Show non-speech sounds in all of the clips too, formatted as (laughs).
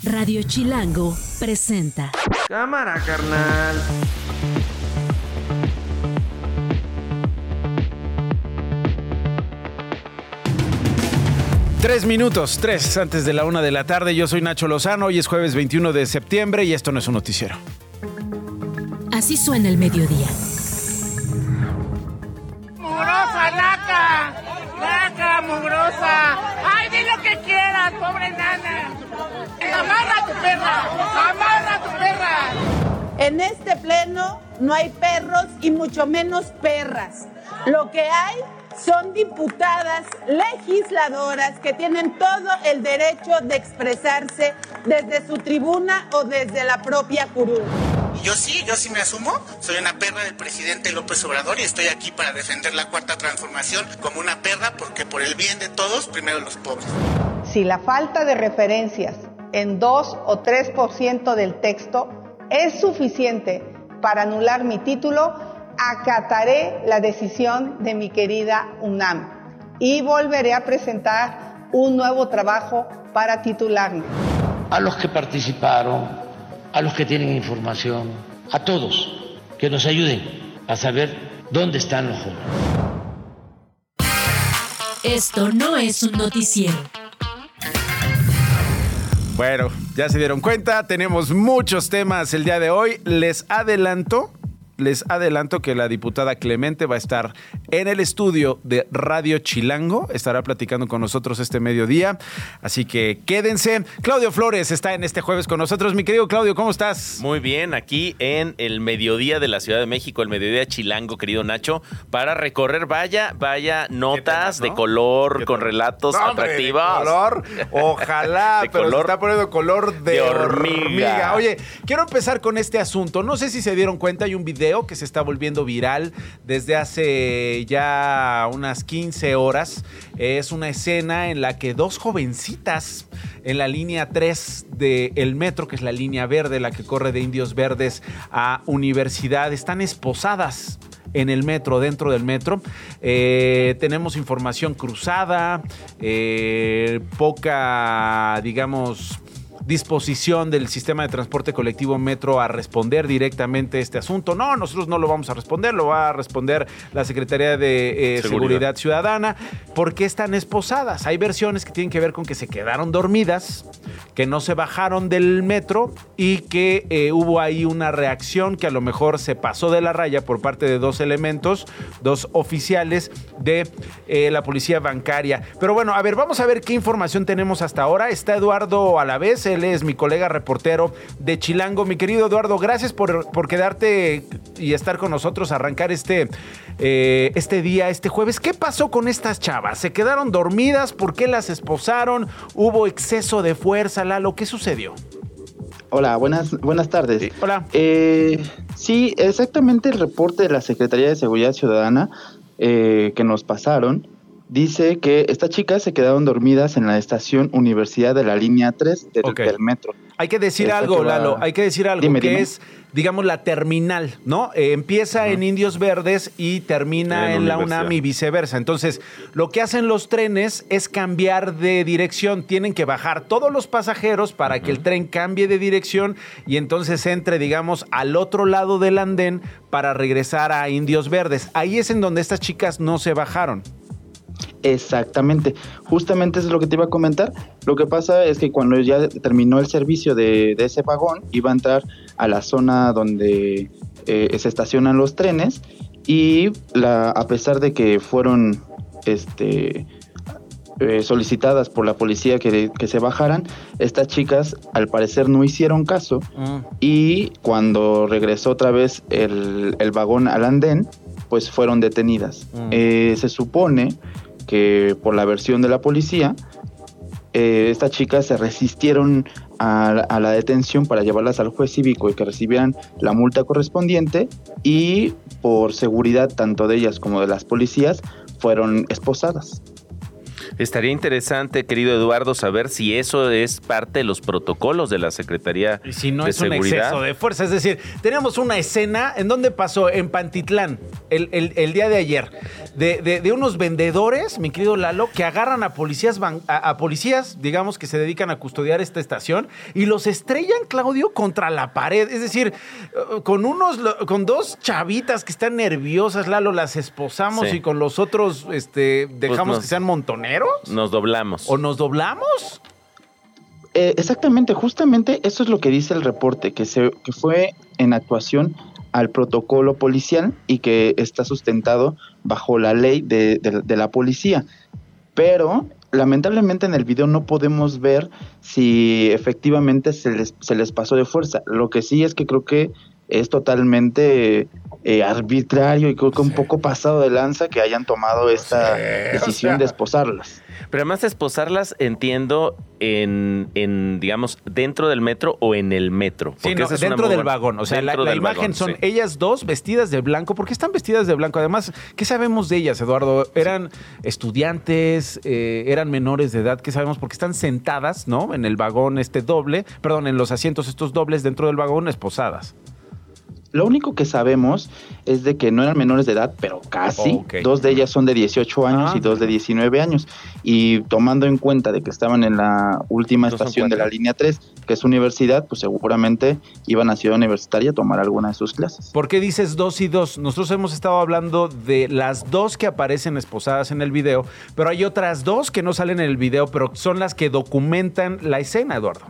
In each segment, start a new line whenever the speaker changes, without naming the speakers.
Radio Chilango presenta.
Cámara, carnal.
Tres minutos, tres antes de la una de la tarde. Yo soy Nacho Lozano. Hoy es jueves 21 de septiembre y esto no es un noticiero.
Así suena el mediodía.
¡Mugrosa, naca! ¡Naca, mugrosa! ¡Ay, di lo que quieras, pobre nana! ¡Amarra a tu perra! ¡Amarra tu perra!
En este pleno no hay perros y mucho menos perras. Lo que hay son diputadas legisladoras que tienen todo el derecho de expresarse desde su tribuna o desde la propia curul.
Yo sí, yo sí me asumo. Soy una perra del presidente López Obrador y estoy aquí para defender la cuarta transformación como una perra porque por el bien de todos, primero los pobres.
Si la falta de referencias en 2 o 3% del texto es suficiente para anular mi título, acataré la decisión de mi querida UNAM y volveré a presentar un nuevo trabajo para titularme.
A los que participaron, a los que tienen información, a todos, que nos ayuden a saber dónde están los jóvenes.
Esto no es un noticiero.
Bueno, ya se dieron cuenta, tenemos muchos temas el día de hoy. Les adelanto les adelanto que la diputada Clemente va a estar en el estudio de Radio Chilango, estará platicando con nosotros este mediodía, así que quédense. Claudio Flores está en este jueves con nosotros. Mi querido Claudio, ¿cómo estás?
Muy bien, aquí en el mediodía de la Ciudad de México, el mediodía Chilango, querido Nacho, para recorrer, vaya, vaya notas de color, con relatos atractivos.
De color, ojalá, (laughs) pero se está poniendo color de, hormiga. Oye, quiero empezar con este asunto. No sé si se dieron cuenta, hay un video que se está volviendo viral desde hace ya unas 15 horas. Es una escena en la que dos jovencitas en la línea 3 del metro, que es la línea verde, la que corre de Indios Verdes a Universidad, están esposadas en el metro, dentro del metro. Eh, tenemos información cruzada, eh, poca, digamos, disposición del sistema de transporte colectivo Metro a responder directamente este asunto. No, nosotros no lo vamos a responder, lo va a responder la Secretaría de eh, Seguridad. Ciudadana. ¿Por qué están esposadas? Hay versiones que tienen que ver con que se quedaron dormidas, que no se bajaron del metro y que eh, hubo ahí una reacción que a lo mejor se pasó de la raya por parte de dos elementos, dos oficiales de eh, la policía bancaria. Pero bueno, a ver, vamos a ver qué información tenemos hasta ahora. Está Eduardo a la vez él es mi colega reportero de Chilango. Mi querido Eduardo, gracias por, quedarte y estar con nosotros, arrancar este, eh, este día, este jueves. ¿Qué pasó con estas chavas? ¿Se quedaron dormidas? ¿Por qué las esposaron? ¿Hubo exceso de fuerza, Lalo? ¿Qué sucedió?
Hola, buenas, buenas tardes.
hola.
Eh, sí, exactamente el reporte de la Secretaría de Seguridad Ciudadana eh, que nos pasaron dice que estas chicas se quedaron dormidas en la estación Universidad de la línea 3 del, metro.
Hay que decir algo, Lalo, hay que decir algo, que es, digamos, la terminal, ¿no? Eh, empieza en Indios Verdes y termina en, la UNAM y viceversa. Entonces, lo que hacen los trenes es cambiar de dirección. Tienen que bajar todos los pasajeros para que el tren cambie de dirección y entonces entre, digamos, al otro lado del andén para regresar a Indios Verdes. Ahí es en donde estas chicas no se bajaron.
Exactamente, justamente eso es lo que te iba a comentar. Lo que pasa es que cuando ya terminó el servicio de, ese vagón, iba a entrar a la zona donde eh, se estacionan los trenes y la, a pesar de que fueron este, eh, solicitadas por la policía que, se bajaran, estas chicas al parecer no hicieron caso mm. y cuando regresó otra vez el, vagón al andén, pues fueron detenidas. Mm. Eh, se supone que por la versión de la policía, eh, estas chicas se resistieron a, la detención para llevarlas al juez cívico y que recibieran la multa correspondiente y por seguridad tanto de ellas como de las policías fueron esposadas.
Estaría interesante, querido Eduardo, saber si eso es parte de los protocolos de la Secretaría
y si no es un exceso de fuerza. Es decir, tenemos una escena en donde pasó en Pantitlán el, el, día de ayer. De, unos vendedores, mi querido Lalo, que agarran a policías, a, policías, digamos, que se dedican a custodiar esta estación y los estrellan, Claudio, contra la pared. Es decir, con unos, con dos chavitas que están nerviosas, Lalo, las esposamos y con los otros, este, pues dejamos que sean montoneros.
Nos doblamos.
¿O nos doblamos?
Eh, exactamente, justamente eso es lo que dice el reporte, que, se, que fue en actuación al protocolo policial y que está sustentado bajo la ley de, la policía. Pero lamentablemente en el video no podemos ver si efectivamente se les, se les pasó de fuerza. Lo que sí es que creo que es totalmente eh, arbitrario y creo que un poco pasado de lanza que hayan tomado esta decisión de esposarlas.
Pero además de esposarlas, entiendo, en, en, digamos, dentro del metro o en el metro.
Sí, no, dentro del vagón. O sea, la, imagen son ellas dos vestidas de blanco. ¿Por qué están vestidas de blanco? Además, ¿qué sabemos de ellas, Eduardo? ¿Eran estudiantes? Eh, ¿Eran menores de edad? ¿Qué sabemos? Porque están sentadas, ¿no? En el vagón este doble, perdón, en los asientos estos dobles dentro del vagón esposadas.
Lo único que sabemos es de que no eran menores de edad, pero casi. Dos de ellas son de 18 años y dos de 19 años. Y tomando en cuenta de que estaban en la última estación de la línea 3, que es universidad, pues seguramente iban a Ciudad Universitaria a tomar alguna de sus clases.
¿Por qué dices dos y dos? Nosotros hemos estado hablando de las dos que aparecen esposadas en el video, pero hay otras dos que no salen en el video, pero son las que documentan la escena, Eduardo.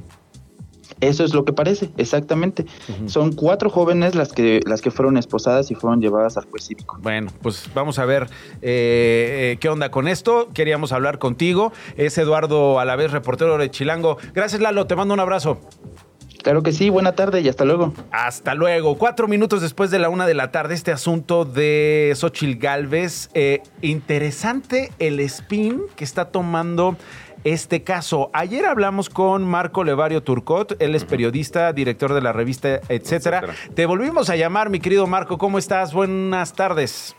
Eso es lo que parece, exactamente. Son cuatro jóvenes las que, las que fueron esposadas y fueron llevadas al juez cívico.
Bueno, pues vamos a ver eh, eh, qué onda con esto. Queríamos hablar contigo. Es Eduardo Alavés, reportero de Chilango. Gracias, Lalo. Te mando un abrazo.
Claro que sí, buena tarde y hasta luego.
Hasta luego. Cuatro minutos después de la una de la tarde, este asunto de Xochil Galvez. Eh, interesante el spin que está tomando este caso. Ayer hablamos con Marco Levario Turcot, él es periodista, director de la revista, etcétera. Te volvimos a llamar, mi querido Marco, ¿cómo estás? Buenas tardes.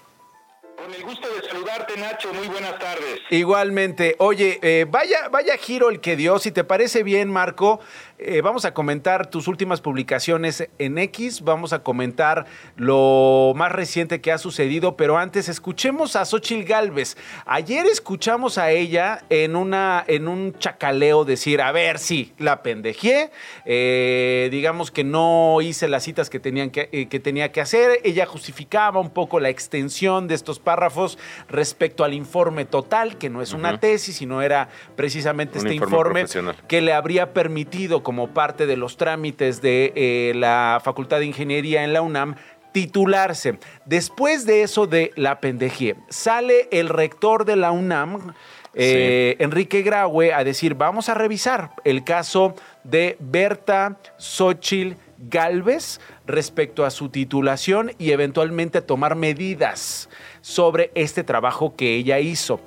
Con el gusto de saludarte, Nacho. Muy buenas tardes.
Igualmente. Oye, eh, vaya, vaya giro el que dio. Si te parece bien, Marco, eh, vamos a comentar tus últimas publicaciones en X, vamos a comentar lo más reciente que ha sucedido, pero antes escuchemos a Xochil Galvez. Ayer escuchamos a ella en, una, en un chacaleo decir, a ver, sí, la pendejé, eh, digamos que no hice las citas que, tenían que, eh, que tenía que hacer, ella justificaba un poco la extensión de estos párrafos respecto al informe total, que no es una tesis, sino era precisamente este informe, que le habría permitido como parte de los trámites de eh, la Facultad de Ingeniería en la UNAM titularse. Después de eso de la pendejía, sale el rector de la UNAM, eh, Enrique Graue, a decir, vamos a revisar el caso de Berta Xochil Galvez respecto a su titulación y eventualmente tomar medidas sobre este trabajo que ella hizo.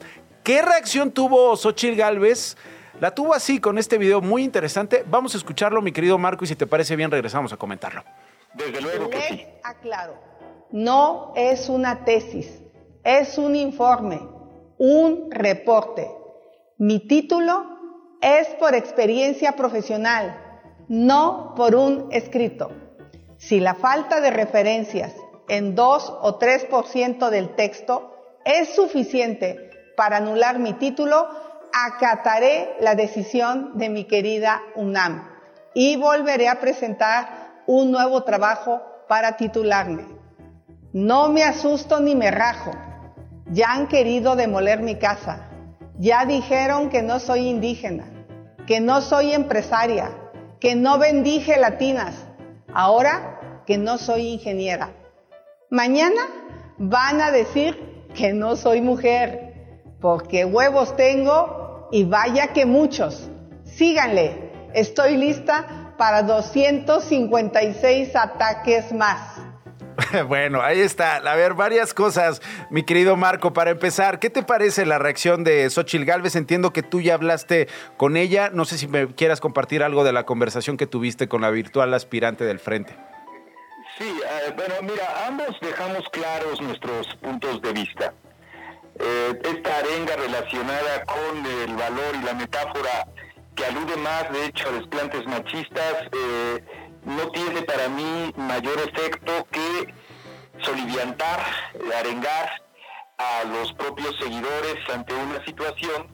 ¿Qué reacción tuvo Xochil Galvez? La tuvo así con este video muy interesante. Vamos a escucharlo, mi querido Marco, y si te parece bien, regresamos a comentarlo.
Desde luego que sí.
aclaro, no es una tesis, es un informe, un reporte. Mi título es por experiencia profesional, no por un escrito. Si la falta de referencias en 2 o 3% del texto es suficiente para anular mi título, acataré la decisión de mi querida UNAM y volveré a presentar un nuevo trabajo para titularme. No me asusto ni me rajo. Ya han querido demoler mi casa. Ya dijeron que no soy indígena, que no soy empresaria, que no vendí gelatinas. Ahora que no soy ingeniera. Mañana van a decir que no soy mujer, porque huevos tengo y vaya que muchos. Síganle, estoy lista para 256 ataques más. (laughs)
Bueno, ahí está. A ver, varias cosas, mi querido Marco. Para empezar, ¿qué te parece la reacción de Xochil Gálvez? Entiendo que tú ya hablaste con ella. No sé si me quieras compartir algo de la conversación que tuviste con la virtual aspirante del frente.
Sí, eh, bueno, mira, ambos dejamos claros nuestros puntos de vista. Eh, esta arenga relacionada con el valor y la metáfora que alude más, de hecho, a desplantes machistas, eh, no tiene para mí mayor efecto que soliviantar, arengar a los propios seguidores ante una situación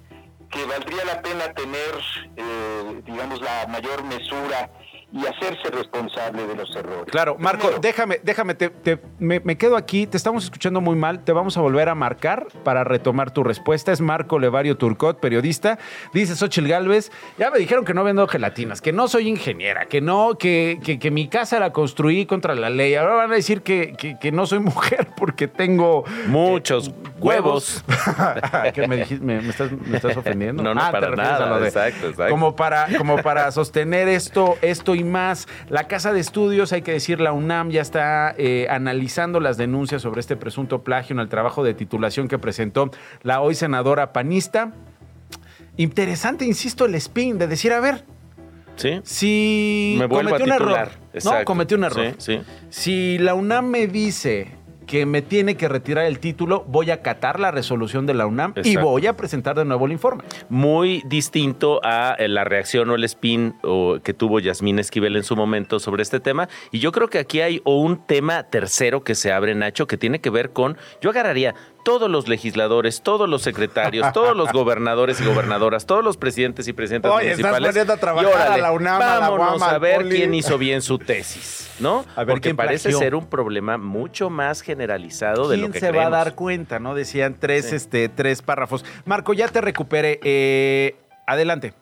que valdría la pena tener, eh, digamos, la mayor mesura y hacerse responsable de los errores.
Claro, Marco, déjame, déjame, te, me, quedo aquí, te estamos escuchando muy mal, te vamos a volver a marcar para retomar tu respuesta. Es Marco Levario Turcot, periodista. Dice Xochil Galvez, ya me dijeron que no vendo gelatinas, que no soy ingeniera, que no, que, que, mi casa la construí contra la ley. Ahora van a decir que, que no soy (laughs) mujer porque tengo...
Muchos huevos. (laughs)
¿Qué me, dijiste? ¿Me, estás, ofendiendo? (laughs)
No, no, ah, para nada. exacto, exacto.
Como para, como para sostener esto, esto y más. La Casa de Estudios, hay que decir, la UNAM ya está eh, analizando las denuncias sobre este presunto plagio en el trabajo de titulación que presentó la hoy senadora panista. Interesante, insisto, el spin de decir, a ver,
¿Sí?
Si
me cometió un error.
No, cometió un error. Si la UNAM me dice que me tiene que retirar el título, voy a acatar la resolución de la UNAM y voy a presentar de nuevo el informe.
Muy distinto a eh, la reacción o el spin que tuvo Yasmín Esquivel en su momento sobre este tema. Y yo creo que aquí hay un tema tercero que se abre, Nacho, que tiene que ver con, yo agarraría todos los legisladores, todos los secretarios, todos los (laughs) gobernadores y gobernadoras, todos los presidentes y presidentes municipales.
a trabajar a la UNAM,
vámonos
a,
ver quién hizo bien su tesis, ¿no? A ver Porque parece ser un problema mucho más generalizado de lo que
se va a dar cuenta, no? Decían tres, este, tres párrafos. Marco, ya te recuperé. Eh, adelante.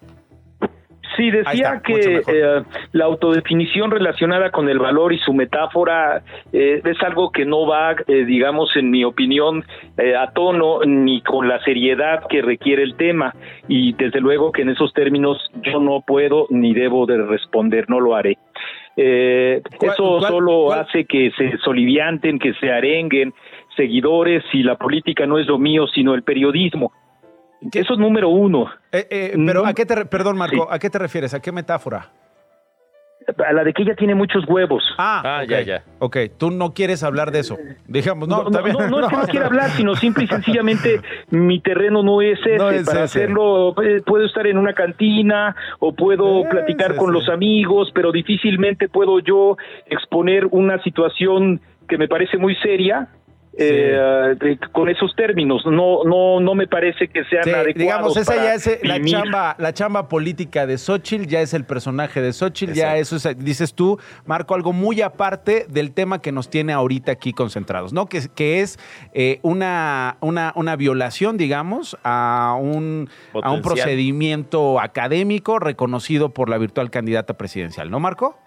Sí, decía que eh, la autodefinición relacionada con el valor y su metáfora eh, es algo que no va, eh, digamos, en mi opinión, a tono ni con la seriedad que requiere el tema. Y desde luego que en esos términos yo no puedo ni debo de responder, no lo haré. eso solo hace que se solivianten, que se arenguen seguidores y la política no es lo mío, sino el periodismo. Eso es número uno.
Eh, eh, pero ¿a qué te, perdón Marco, ¿a qué te refieres? ¿A qué metáfora?
A la de que ella tiene muchos huevos.
Ah, ah ya, ya. Ok, tú no quieres hablar de eso. Digamos, no,
no, no, no, es que no quiera hablar, sino simple y (laughs) sencillamente mi terreno no es ese. Para hacerlo, eh, puedo estar en una cantina o puedo platicar con los amigos, pero difícilmente puedo yo exponer una situación que me parece muy seria eh, con esos términos. No, no, no me parece que sean adecuados.
Digamos, esa ya es eh, la chamba, la chamba política de Xochitl, ya es el personaje de Xochitl, ya eso es, dices tú, Marco, algo muy aparte del tema que nos tiene ahorita aquí concentrados, ¿no? Que, que es eh, una, una, una violación, digamos, a un, a un procedimiento académico reconocido por la virtual candidata presidencial, ¿no, Marco?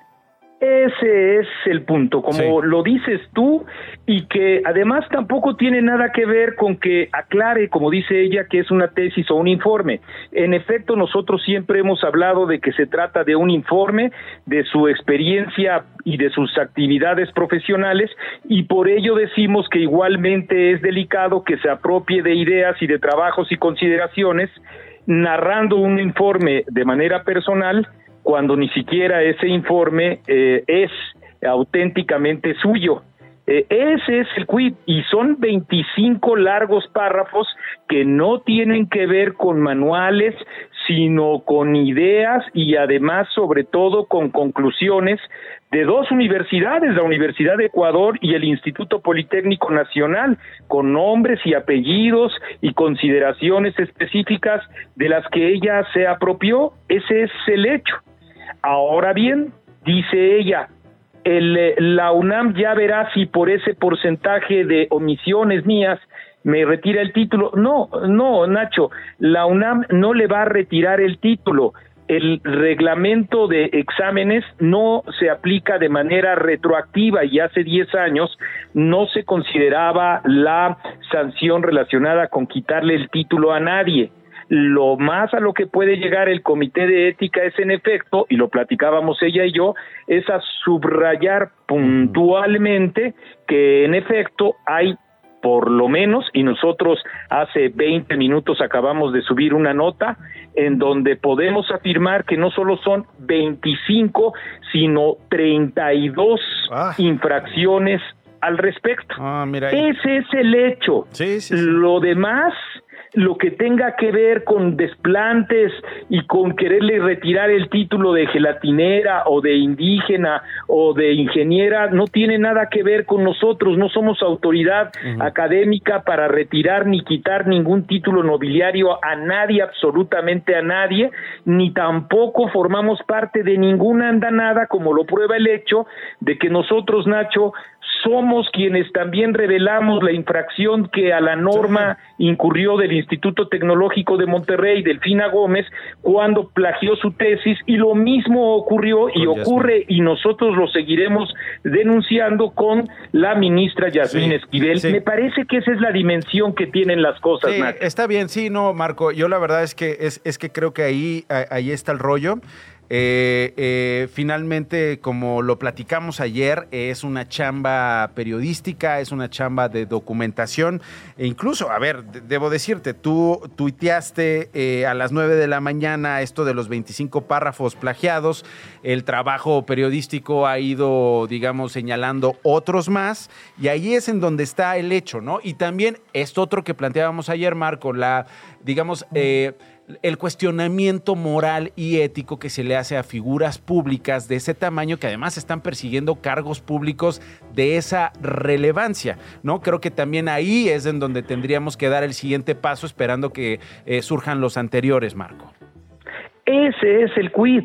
Ese es el punto, como lo dices tú, y que además tampoco tiene nada que ver con que aclare, como dice ella, que es una tesis o un informe. En efecto, nosotros siempre hemos hablado de que se trata de un informe, de su experiencia y de sus actividades profesionales, y por ello decimos que igualmente es delicado que se apropie de ideas y de trabajos y consideraciones, narrando un informe de manera personal, cuando ni siquiera ese informe eh, es auténticamente suyo. Eh, ese es el quid y son 25 largos párrafos que no tienen que ver con manuales, sino con ideas y además sobre todo con conclusiones de dos universidades, la Universidad de Ecuador y el Instituto Politécnico Nacional, con nombres y apellidos y consideraciones específicas de las que ella se apropió. Ese es el hecho. Ahora bien, dice ella, el, eh, la UNAM ya verá si por ese porcentaje de omisiones mías me retira el título. No, no, Nacho, la UNAM no le va a retirar el título. El reglamento de exámenes no se aplica de manera retroactiva y hace 10 años no se consideraba la sanción relacionada con quitarle el título a nadie lo más a lo que puede llegar el comité de ética es en efecto, y lo platicábamos ella y yo, es a subrayar puntualmente que en efecto hay por lo menos, y nosotros hace 20 minutos acabamos de subir una nota en donde podemos afirmar que no solo son 25, sino 32 ah. infracciones al respecto.
Ah,
Ese es el hecho. Lo demás lo que tenga que ver con desplantes y con quererle retirar el título de gelatinera o de indígena o de ingeniera no tiene nada que ver con nosotros, no somos autoridad académica para retirar ni quitar ningún título nobiliario a nadie, absolutamente a nadie, ni tampoco formamos parte de ninguna andanada, como lo prueba el hecho de que nosotros, Nacho, somos quienes también revelamos la infracción que a la norma incurrió del Instituto Tecnológico de Monterrey, Delfina Gómez, cuando plagió su tesis y lo mismo ocurrió y ocurre y nosotros lo seguiremos denunciando con la ministra Yasmín Esquivel. Me parece que esa es la dimensión que tienen las cosas,
Está bien, sí, no, Marco, yo la verdad es que es, es que creo que ahí, ahí está el rollo. Eh, eh, finalmente, como lo platicamos ayer, es una chamba periodística, es una chamba de documentación. E incluso, a ver, debo decirte, tú tuiteaste eh, a las 9 de la mañana esto de los 25 párrafos plagiados. El trabajo periodístico ha ido, digamos, señalando otros más. Y ahí es en donde está el hecho, ¿no? Y también esto otro que planteábamos ayer, Marco, la, digamos, el cuestionamiento moral y ético que se le hace a figuras públicas de ese tamaño que además están persiguiendo cargos públicos de esa relevancia, ¿no? Creo que también ahí es en donde tendríamos que dar el siguiente paso esperando que eh, surjan los anteriores, Marco.
Ese es el quid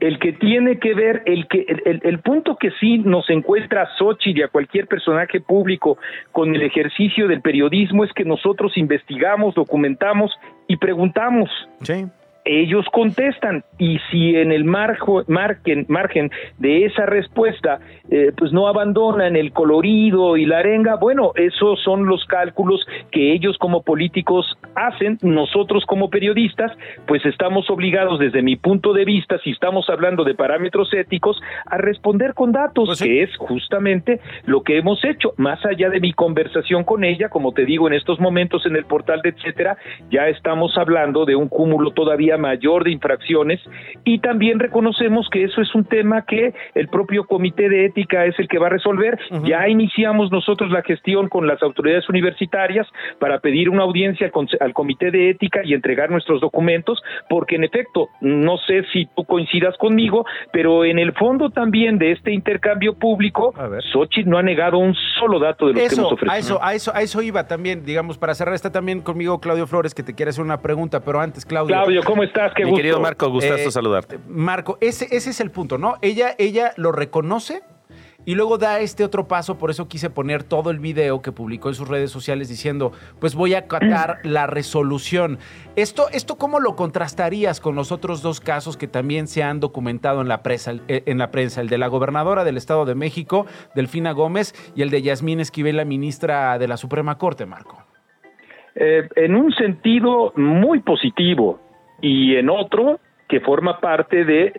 el que tiene que ver, el, que, el, punto que sí nos encuentra a Xochitl y a cualquier personaje público con el ejercicio del periodismo es que nosotros investigamos, documentamos y preguntamos. Sí ellos contestan. Y si en el margen, margen de esa respuesta eh, pues no abandonan el colorido y la arenga, bueno, esos son los cálculos que ellos como políticos hacen, nosotros como periodistas pues estamos obligados desde mi punto de vista, si estamos hablando de parámetros éticos, a responder con datos, pues que es justamente lo que hemos hecho, más allá de mi conversación con ella, como te digo en estos momentos en el portal de etcétera, ya estamos hablando de un cúmulo todavía mayor de infracciones y también reconocemos que eso es un tema que el propio comité de ética es el que va a resolver. Ya iniciamos nosotros la gestión con las autoridades universitarias para pedir una audiencia al comité de ética y entregar nuestros documentos, porque en efecto, no sé si tú coincidas conmigo, pero en el fondo también de este intercambio público, Xochitl no ha negado un solo dato de los que hemos ofrecido.
A eso, a eso, a eso iba también, digamos, para cerrar, está también conmigo Claudio Flores que te quiere hacer una pregunta, pero antes, Claudio.
Claudio, ¿cómo estás?
Qué Mi querido Marco, gustazo eh, saludarte.
Marco, ese, ese es el punto, ¿no? Ella, ella lo reconoce y luego da este otro paso, por eso quise poner todo el video que publicó en sus redes sociales diciendo, pues voy a acatar la resolución. Esto, ¿Esto cómo lo contrastarías con los otros dos casos que también se han documentado en la, prensa, eh, en la prensa? El de la gobernadora del Estado de México, Delfina Gómez, y el de Yasmín Esquivel, la ministra de la Suprema Corte, Marco.
Eh, en un sentido muy positivo y en otro que forma parte de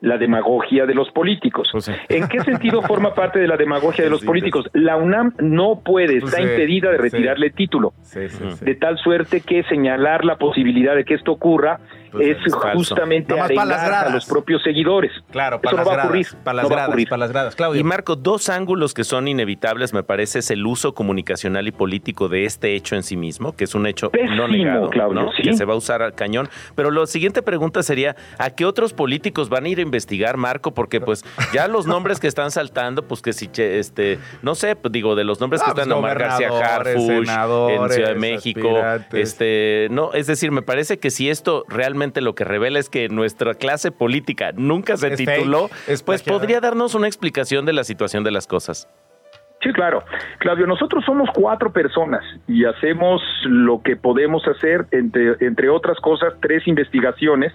la demagogia de los políticos. Pues ¿En qué sentido forma parte de la demagogia de los políticos? La UNAM no puede, pues está impedida de retirarle título, de tal suerte que señalar la posibilidad de que esto ocurra pues es, justamente a los propios seguidores.
Claro, para las, gradas, para las gradas, para las gradas. Claudio.
Y Marco, dos ángulos que son inevitables, me parece, es el uso comunicacional y político de este hecho en sí mismo, que es un hecho no negado, Claudio, que se va a usar al cañón. Pero la siguiente pregunta sería, ¿a qué otros políticos van a ir a investigar, Marco? Porque pues ya los nombres que están saltando, pues que si, este, no sé, pues, digo, de los nombres que ah, están, pues, Omar García Harfuch, en Ciudad de México, este, no, es decir, me parece que si esto realmente lo que revela es que nuestra clase política nunca se tituló, pues podría darnos una explicación de la situación de las cosas.
Sí, claro. Claudio, nosotros somos cuatro personas y hacemos lo que podemos hacer, entre, entre otras cosas, tres investigaciones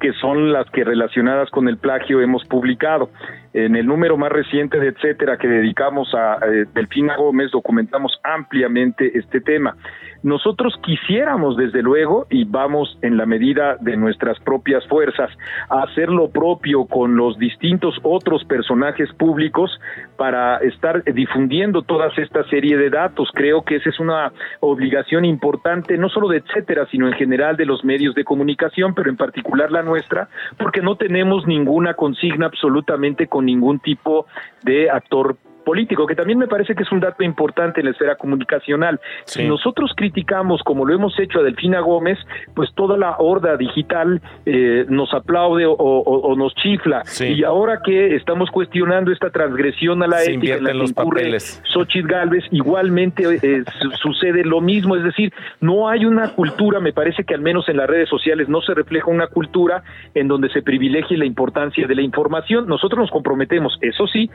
que son las que relacionadas con el plagio hemos publicado. En el número más reciente de Etcétera que dedicamos a eh, Delfina Gómez documentamos ampliamente este tema. Nosotros quisiéramos, desde luego, y vamos en la medida de nuestras propias fuerzas, a hacer lo propio con los distintos otros personajes públicos para estar difundiendo toda esta serie de datos. Creo que esa es una obligación importante, no solo de etcétera, sino en general de los medios de comunicación, pero en particular la nuestra, porque no tenemos ninguna consigna absolutamente con ningún tipo de actor político, que también me parece que es un dato importante en la esfera comunicacional. Si nosotros criticamos, como lo hemos hecho a Delfina Gómez, pues toda la horda digital eh, nos aplaude o, nos chifla. Y ahora que estamos cuestionando esta transgresión a la ética en la que incurre Xochitl Galvez, igualmente eh, sucede lo mismo, es decir, no hay una cultura, me parece que al menos en las redes sociales no se refleja una cultura en donde se privilegie la importancia de la información. Nosotros nos comprometemos, eso sí,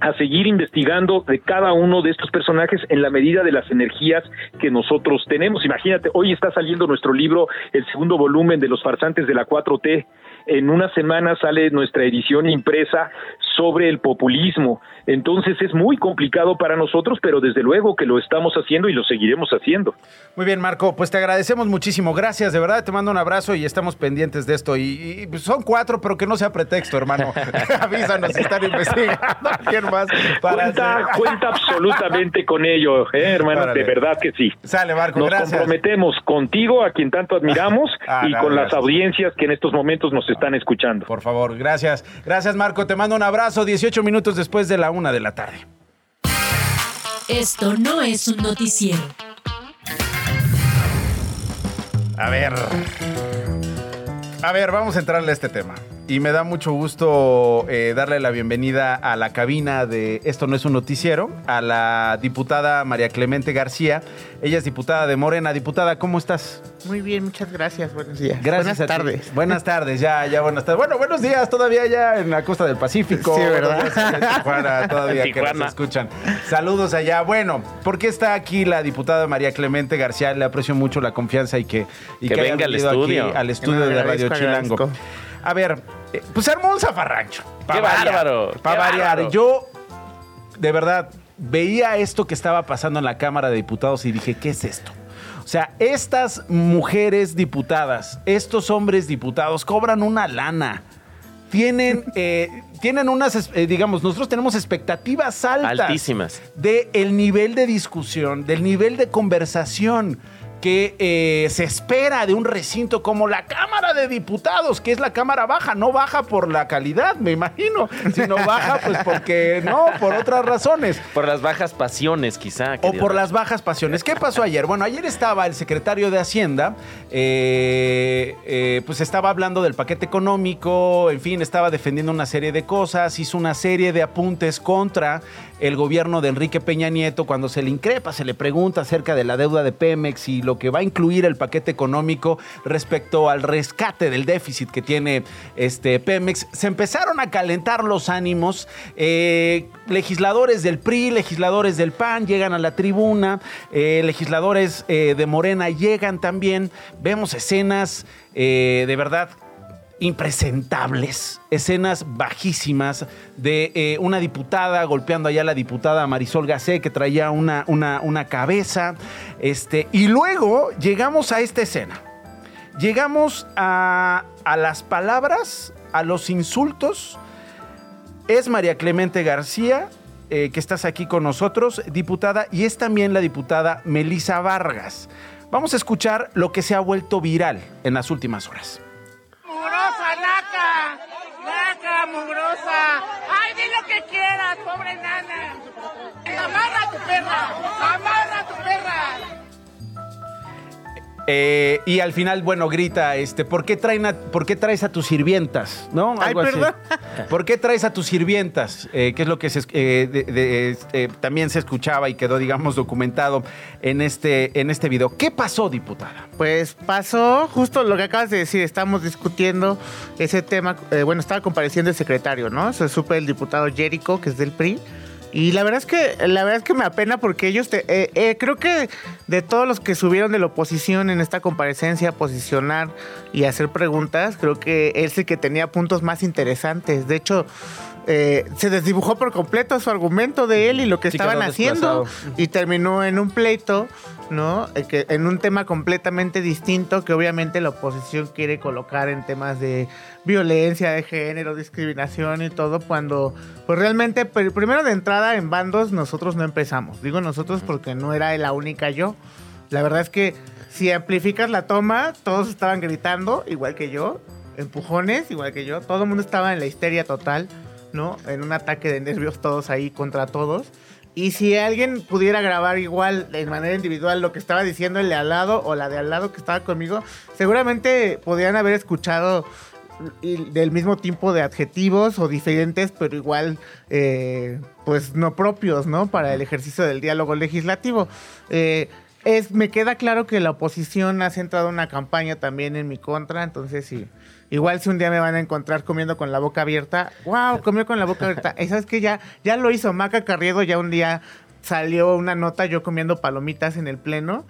a seguir investigando de cada uno de estos personajes en la medida de las energías que nosotros tenemos. Imagínate, hoy está saliendo nuestro libro, el segundo volumen de los farsantes de la 4T. En una semana sale nuestra edición impresa sobre el populismo. Entonces es muy complicado para nosotros, pero desde luego que lo estamos haciendo y lo seguiremos haciendo.
Muy bien, Marco, pues te agradecemos muchísimo. Gracias, de verdad, te mando un abrazo y estamos pendientes de esto. Y, pues, son cuatro, pero que no sea pretexto, hermano. (laughs) (laughs) Avísanos si están investigando. ¿Quién más?
cuenta, cuenta absolutamente con ello, ¿eh, hermano, de verdad que sí.
Sale, Marco,
nos comprometemos contigo, a quien tanto admiramos, (laughs) ah, y con las audiencias que en estos momentos nos están escuchando.
Por favor, gracias. Gracias, Marco. Te mando un abrazo. 18 minutos después de la una de la tarde.
Esto no es un noticiero.
A ver. A ver, vamos a entrarle a este tema y me da mucho gusto eh, darle la bienvenida a la cabina de Esto no es un noticiero, a la diputada María Clemente García. Ella es diputada de Morena. Diputada, ¿cómo estás?
Muy bien, muchas gracias. Buenos días.
Gracias
buenas tardes. (laughs)
Buenas tardes, ya, ya, buenas tardes. Bueno, buenos días todavía ya en la costa del Pacífico.
Sí, ¿verdad?
Tijuana, (laughs) todavía que nos escuchan. Saludos allá. Bueno, ¿por qué está aquí la diputada María Clemente García? Le aprecio mucho la confianza y que, y
que, venga al estudio.
Aquí, al estudio de Radio Chilango. A ver, eh, pues se armó un zafarrancho.
¡Qué bárbaro!
Para variar. Yo, de verdad, veía esto que estaba pasando en la Cámara de Diputados y dije, ¿qué es esto? O sea, estas mujeres diputadas, estos hombres diputados cobran una lana. Tienen, (laughs) eh, tienen unas, eh, digamos, nosotros tenemos expectativas altas.
Altísimas.
De el nivel de discusión, del nivel de conversación que eh, se espera de un recinto como la Cámara de Diputados, que es la Cámara baja, no baja por la calidad, me imagino, sino baja pues porque no, por otras razones.
Por las bajas pasiones quizá.
O por las bajas pasiones. ¿Qué pasó ayer? Bueno, ayer estaba el secretario de Hacienda, eh, eh, pues estaba hablando del paquete económico, en fin, estaba defendiendo una serie de cosas, hizo una serie de apuntes contra el gobierno de Enrique Peña Nieto cuando se le increpa, se le pregunta acerca de la deuda de Pemex y lo que va a incluir el paquete económico respecto al rescate del déficit que tiene este Pemex. Se empezaron a calentar los ánimos. Eh, legisladores del PRI, legisladores del PAN llegan a la tribuna, eh, legisladores eh, de Morena llegan también. Vemos escenas de verdad impresentables, escenas bajísimas de eh, una diputada golpeando allá a la diputada Marisol Gacé que traía una, una, una cabeza. Este, y luego llegamos a esta escena. Llegamos a, a las palabras, a los insultos. Es María Clemente García, eh, que estás aquí con nosotros, diputada, y es también la diputada Melisa Vargas. Vamos a escuchar lo que se ha vuelto viral en las últimas horas
mugrosa, naca, naca, mugrosa. Ay, di lo que quieras, pobre nana. Amarra a tu perra, amarra a tu perra.
Eh, y al final, bueno, grita, este, ¿por qué, traen ¿por qué traes a tus sirvientas? ¿No?
Algo Ay, perdón. (laughs)
¿Por qué traes a tus sirvientas? Eh, que es lo que se, eh, eh, también se escuchaba y quedó, digamos, documentado en este, en este video. ¿Qué pasó, diputada?
Pues pasó justo lo que acabas de decir. Estamos discutiendo ese tema. bueno, estaba compareciendo el secretario, ¿no? Se supe el diputado Jerico, que es del PRI y la verdad es que la verdad es que me apena porque ellos te, eh, eh, creo que de todos los que subieron de la oposición en esta comparecencia a posicionar y hacer preguntas, creo que él sí que tenía puntos más interesantes. De hecho, eh, se desdibujó por completo su argumento de él y lo que estaban haciendo y terminó en un pleito ¿no? Eh, que en un tema completamente distinto que obviamente la oposición quiere colocar en temas de violencia de género, discriminación y todo, cuando pues realmente primero de entrada en bandos nosotros no empezamos. Digo nosotros porque no era la única yo. La verdad es que si amplificas la toma, todos estaban gritando, igual que yo, empujones, igual que yo, todo el mundo estaba en la histeria total ¿no? En un ataque de nervios todos ahí contra todos. Y si alguien pudiera grabar igual de manera individual lo que estaba diciendo el de al lado o la de al lado que estaba conmigo, seguramente podrían haber escuchado del mismo tipo de adjetivos o diferentes, pero igual, eh, pues no propios, ¿no? Para el ejercicio del diálogo legislativo. Eh, es, me queda claro que la oposición ha centrado una campaña también en mi contra, entonces sí. Igual si un día me van a encontrar comiendo con la boca abierta, wow, comió con la boca abierta. (laughs) Y sabes que ya, ya lo hizo Maca Carriedo, ya un día salió una nota yo comiendo palomitas en el pleno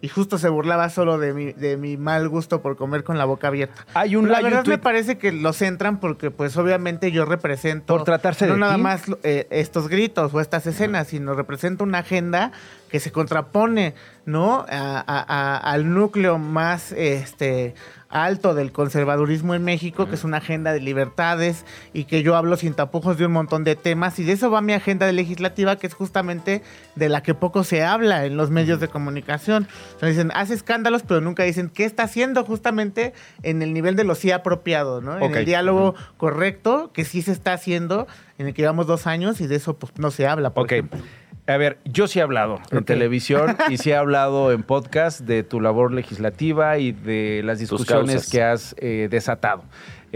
y justo se burlaba solo de mi, de mi mal gusto por comer con la boca abierta.
Hay un,
la verdad me parece que lo centran porque pues obviamente yo represento
por tratarse
no
de
nada más eh, estos gritos o estas escenas, sino represento una agenda que se contrapone, ¿no? al núcleo más este alto del conservadurismo en México, que es una agenda de libertades y que yo hablo sin tapujos de un montón de temas y de eso va mi agenda legislativa, que es justamente de la que poco se habla en los medios de comunicación. O dicen, hace escándalos, pero nunca dicen qué está haciendo justamente en el nivel de lo sí apropiado, ¿no? En el diálogo correcto, que sí se está haciendo, en el que llevamos dos años y de eso pues, no se habla, por ejemplo.
A ver, yo sí he hablado en televisión y sí he (laughs) hablado en podcast de tu labor legislativa y de las discusiones que has eh, desatado.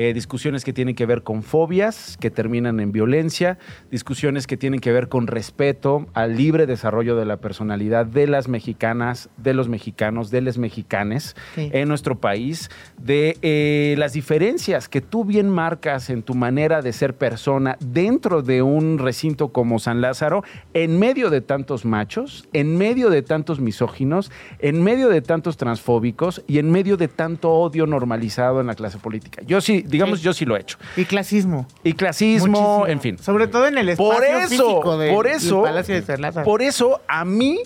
Eh, discusiones que tienen que ver con fobias, que terminan en violencia, discusiones que tienen que ver con respeto al libre desarrollo de la personalidad de las mexicanas, de los mexicanos, de les mexicanes en nuestro país, de eh, las diferencias que tú bien marcas en tu manera de ser persona dentro de un recinto como San Lázaro, en medio de tantos machos, en medio de tantos misóginos, en medio de tantos transfóbicos y en medio de tanto odio normalizado en la clase política. Yo sí digamos, yo sí lo he hecho.
Y clasismo.
Y clasismo, en fin.
Sobre todo en el espacio
por eso,
físico de,
por eso,
Palacio de Cerlaza.
Por eso, a mí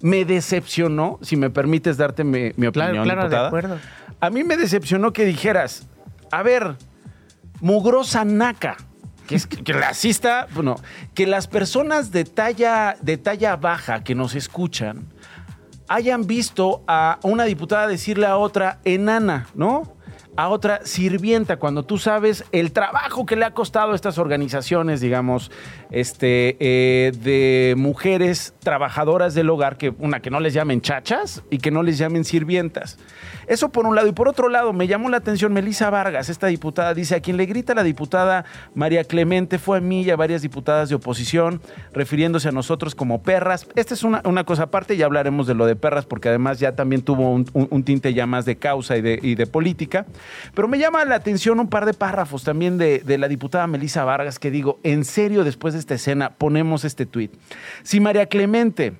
me decepcionó, si me permites darte mi, opinión,
claro, claro, De acuerdo.
A mí me decepcionó que dijeras, a ver, mugrosa naca. Que es clasista, bueno, que las personas de talla, de talla baja que nos escuchan hayan visto a una diputada decirle a otra enana, ¿no? A otra sirvienta, cuando tú sabes el trabajo que le ha costado a estas organizaciones, digamos, este, eh, de mujeres trabajadoras del hogar, que una que no les llamen chachas y que no les llamen sirvientas. Eso por un lado. Y por otro lado, me llamó la atención Melisa Vargas, esta diputada, dice, a quien le grita la diputada María Clemente fue a mí y a varias diputadas de oposición, refiriéndose a nosotros como perras. Esta es una, cosa aparte, ya hablaremos de lo de perras, porque además ya también tuvo un, tinte ya más de causa y de, política. Pero me llama la atención un par de párrafos también de, la diputada Melisa Vargas, que digo, en serio, después de esta escena, ponemos este tuit. Si María Clemente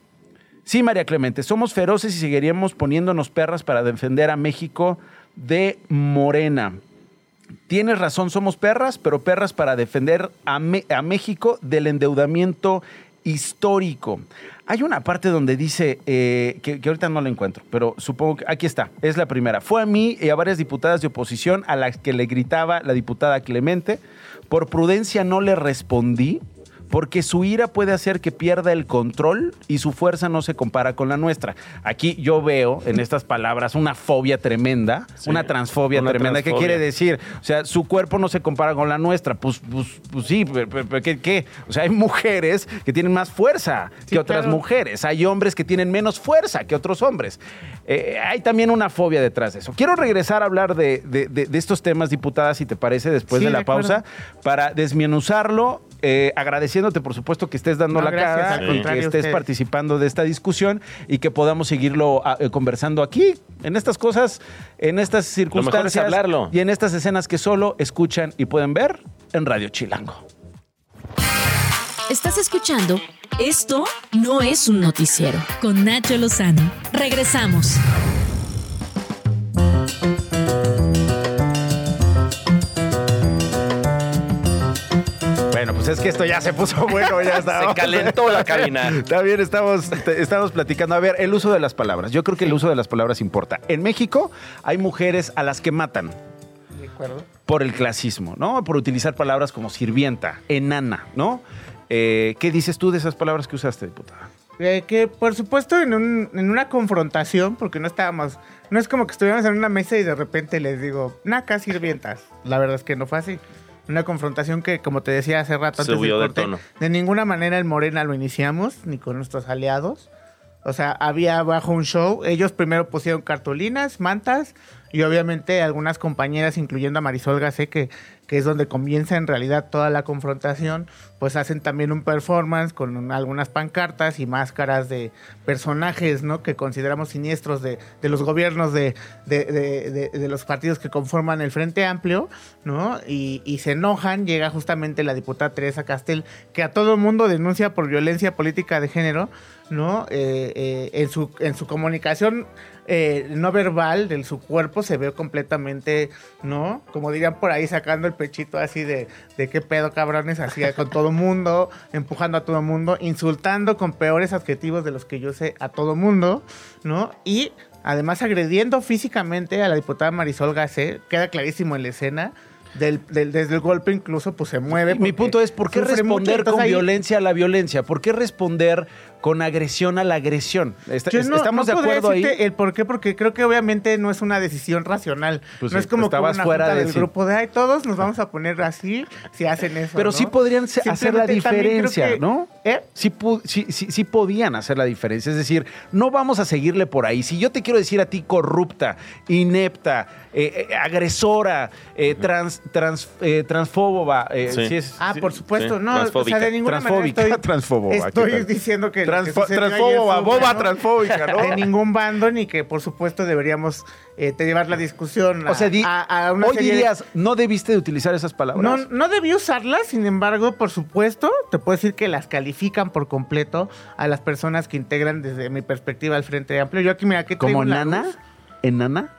Sí, María Clemente, somos feroces y seguiríamos poniéndonos perras para defender a México de Morena. Tienes razón, somos perras, pero perras para defender a, México del endeudamiento histórico. Hay una parte donde dice, eh, que, ahorita no la encuentro, pero supongo que aquí está, es la primera. Fue a mí y a varias diputadas de oposición a las que le gritaba la diputada Clemente. Por prudencia no le respondí porque su ira puede hacer que pierda el control y su fuerza no se compara con la nuestra. Aquí yo veo en estas palabras una fobia tremenda, una transfobia tremenda. ¿Qué quiere decir? O sea, su cuerpo no se compara con la nuestra. Pues, pues, pues sí, pero, ¿qué, O sea, hay mujeres que tienen más fuerza que otras mujeres. Hay hombres que tienen menos fuerza que otros hombres. Eh, hay también una fobia detrás de eso. Quiero regresar a hablar de, estos temas, diputada, si te parece, después de la pausa, para desmenuzarlo eh, agradeciéndote, por supuesto, que estés dando la cara y que estés participando de esta discusión y que podamos seguirlo ah, eh, conversando aquí, en estas cosas, en estas circunstancias
hablarlo.
y en estas escenas que solo escuchan y pueden ver en Radio Chilango.
Estás escuchando Esto no es un noticiero con Nacho Lozano. Regresamos.
Bueno, pues es que esto ya se puso bueno, ya (laughs) está.
se calentó la cabina.
Está bien, estamos, estamos platicando. A ver, el uso de las palabras. Yo creo que el uso de las palabras importa. En México hay mujeres a las que matan.
De acuerdo.
Por el clasismo, ¿no? Por utilizar palabras como sirvienta, enana, ¿no? Eh, ¿Qué dices tú de esas palabras que usaste, diputada?
Eh, que por supuesto en, en, una confrontación, porque no estábamos, no es como que estuviéramos en una mesa y de repente les digo, naca sirvientas. La verdad es que no fue así. Una confrontación que, como te decía hace rato, antes del
de
corte,
tono.
de ninguna manera en Morena lo iniciamos, ni con nuestros aliados. O sea, había abajo un show. Ellos primero pusieron cartulinas, mantas y obviamente algunas compañeras, incluyendo a Marisol Gacé, que, que es donde comienza en realidad toda la confrontación, pues hacen también un performance con un- algunas pancartas y máscaras de personajes, ¿no? Que consideramos siniestros de, los gobiernos de los partidos que conforman el Frente Amplio, ¿no? Y, y se enojan, llega justamente la diputada Teresa Castel, que a todo el mundo denuncia por violencia política de género, ¿no? Eh, eh, en, su, en su comunicación eh, no verbal de su cuerpo se ve completamente, ¿no? Como dirían por ahí, sacando el pechito así de, de qué pedo cabrones, así (laughs) con todo mundo, empujando a todo mundo, insultando con peores adjetivos de los que yo sé a todo mundo, ¿no? Y además agrediendo físicamente a la diputada Marisol Gacé, queda clarísimo en la escena. Del, del- desde el golpe incluso pues se mueve.
Mi punto es, ¿por qué
mucho,
responder con
ahí-
violencia a la violencia? ¿Por qué responder con agresión a la agresión? Está-
Yo no-
¿Estamos
no
de acuerdo ahí?
El por qué, porque creo que obviamente no es una decisión racional.
Pues
no
sí,
es como que
estabas
una
fuera
junta
de
del
sí.
grupo de, ay, todos nos vamos a poner así si hacen eso.
Pero
¿no?
sí podrían hacer la diferencia,
que-
¿no?
¿Eh?
Sí, sí, sí- sí podían hacer la diferencia. Es decir, no vamos a seguirle por ahí. Si yo te quiero decir a ti corrupta, inepta, eh, eh, agresora, eh, trans, trans, eh, transfóboba. eh,
Sí.
sí es-
Ah, por supuesto,
sí,
no, o sea,
transfóbica.
de ninguna
Transfóbica,
manera (laughs) estoy, diciendo que
Transfo- transfóboba, boba
bueno
transfóbica, ¿no?
de ningún bando ni que por supuesto deberíamos eh, te llevar la discusión
O sea, di-
a, a una
hoy
serie de-
dirías, no debiste de utilizar esas palabras.
No, no debí usarlas, sin embargo, por supuesto, te puedo decir que las califican por completo a las personas que integran desde mi perspectiva al Frente Amplio. Yo aquí, mira, traigo
¿Como nana? ¿Enana?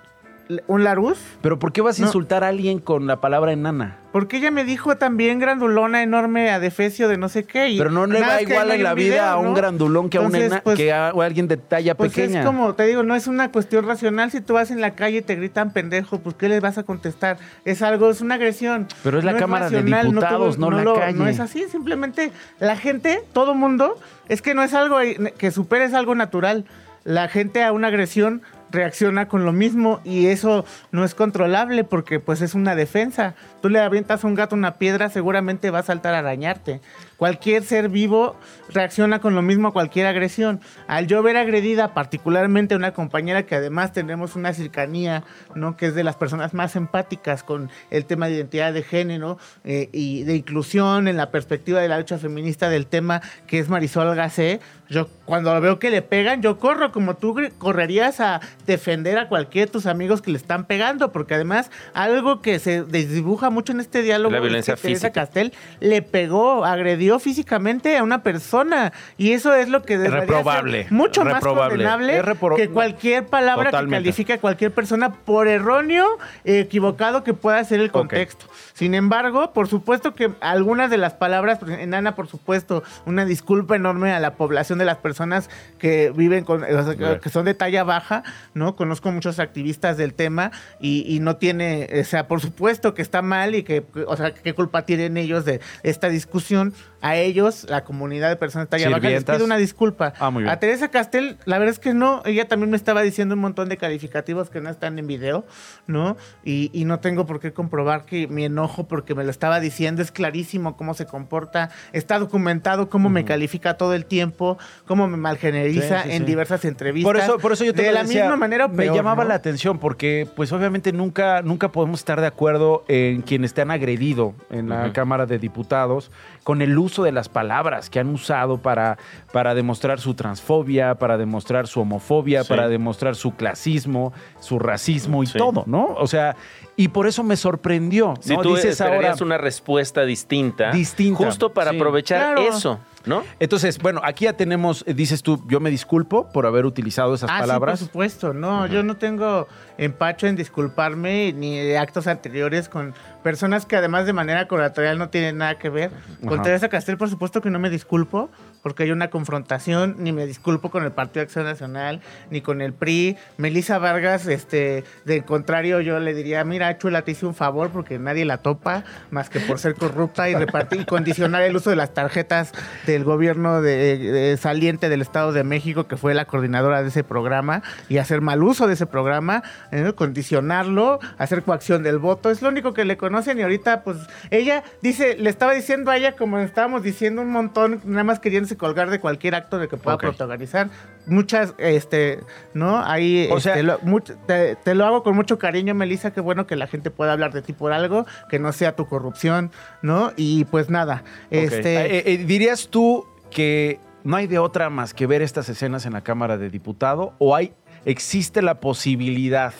¿Un Larus?
¿Pero por qué vas a
No.
insultar a alguien con la palabra enana?
Porque ella me dijo también grandulona enorme a defecio de no sé qué. y
Pero no le va igual en la vida
video,
a un
¿no?
grandulón que a, un
Entonces,
ena-
pues,
que a alguien de talla
Pues
pequeña.
es como, te digo, no es una cuestión racional. Si tú vas en la calle y te gritan pendejo, pues ¿qué les vas a contestar? Es algo, es una agresión.
Pero es la
No
Cámara de
racional,
Diputados, no la
lo-
calle.
No es así, simplemente la gente, todo mundo, es que no es algo que supere, es algo natural. La gente a una agresión reacciona con lo mismo y eso no es controlable porque pues es una defensa. Tú le avientas a un gato una piedra, seguramente va a saltar a arañarte. Cualquier ser vivo reacciona con lo mismo a cualquier agresión. Al yo ver agredida particularmente a una compañera que además tenemos una cercanía, ¿no? Que es de las personas más empáticas con el tema de identidad de género eh, y de inclusión en la perspectiva de la lucha feminista del tema que es Marisol Gacé. Yo cuando veo que le pegan, yo corro como tú correrías a defender a cualquiera de tus amigos que le están pegando, porque además algo que se desdibuja mucho en este diálogo
La
es
violencia
que Teresa
física.
Castel le pegó, agredió físicamente a una persona y eso es lo que ser
Reprobable,
mucho más condenable
Es repro-
que cualquier palabra
Totalmente.
que califique a cualquier persona por erróneo, equivocado que pueda ser el contexto. Sin embargo, por supuesto que algunas de las palabras, pues, enana, por supuesto, una disculpa enorme a la población de las personas que viven con, o sea, que- que son de talla baja, ¿no? Conozco muchos activistas del tema y, y no tiene, o sea, por supuesto que está mal y que, o sea, qué culpa tienen ellos de esta discusión. A ellos, la comunidad de personas de talla baja, les pido una disculpa.
Ah, muy bien.
A Teresa Castel, la verdad es que no, ella también me estaba diciendo un montón de calificativos que no están en video, ¿no? Y, y no tengo por qué comprobar que mi enojo porque me lo estaba diciendo, es clarísimo cómo se comporta, está documentado cómo me califica todo el tiempo, cómo me malgeneriza
Sí, sí,
en
sí.
diversas entrevistas.
Por eso, por eso yo te
De
lo
la
decía,
misma manera o
me
peor,
llamaba
¿no?
la atención porque, pues, obviamente nunca, nunca podemos estar de acuerdo en quienes te han agredido en la. Cámara de Diputados con el uso de las palabras que han usado para, para demostrar su transfobia, para demostrar su homofobia,
Sí.
para demostrar su clasismo, su racismo y
Sí.
todo, ¿no? O sea, y por eso me sorprendió.
Si
¿no?
tú
Dices ahora
una respuesta distinta,
Distinta,
justo para
sí.
aprovechar
Claro.
eso, ¿no?
Entonces, bueno, aquí ya tenemos, eh, dices tú, yo me disculpo por haber utilizado esas
Ah,
palabras.
sí, por supuesto. No, yo no tengo empacho en disculparme ni de actos anteriores con personas que además de manera curatorial no tienen nada que ver. Con
Ajá.
Teresa Castel, por supuesto que no me disculpo porque hay una confrontación, ni me disculpo con el Partido de Acción Nacional, ni con el PRI. Melissa Vargas, este, del contrario, yo le diría, mira, Chula, te hice un favor porque nadie la topa, más que por ser corrupta y repartir y condicionar el uso de las tarjetas del gobierno de, de saliente del Estado de México, que fue la coordinadora de ese programa, y hacer mal uso de ese programa, ¿eh? condicionarlo, hacer coacción del voto. Es lo único que le conozco conocen y ahorita pues ella dice, le estaba diciendo a ella como estábamos diciendo un montón, nada más queriéndose colgar de cualquier acto de que pueda protagonizar. Muchas, este, ¿no? Ahí, o sea, este, te, lo hago con mucho cariño, Melissa, qué bueno que la gente pueda hablar de ti por algo, que no sea tu corrupción, ¿no? Y pues nada, este...
Eh, eh, ¿Dirías tú que no hay de otra más que ver estas escenas en la Cámara de Diputados o hay, existe la posibilidad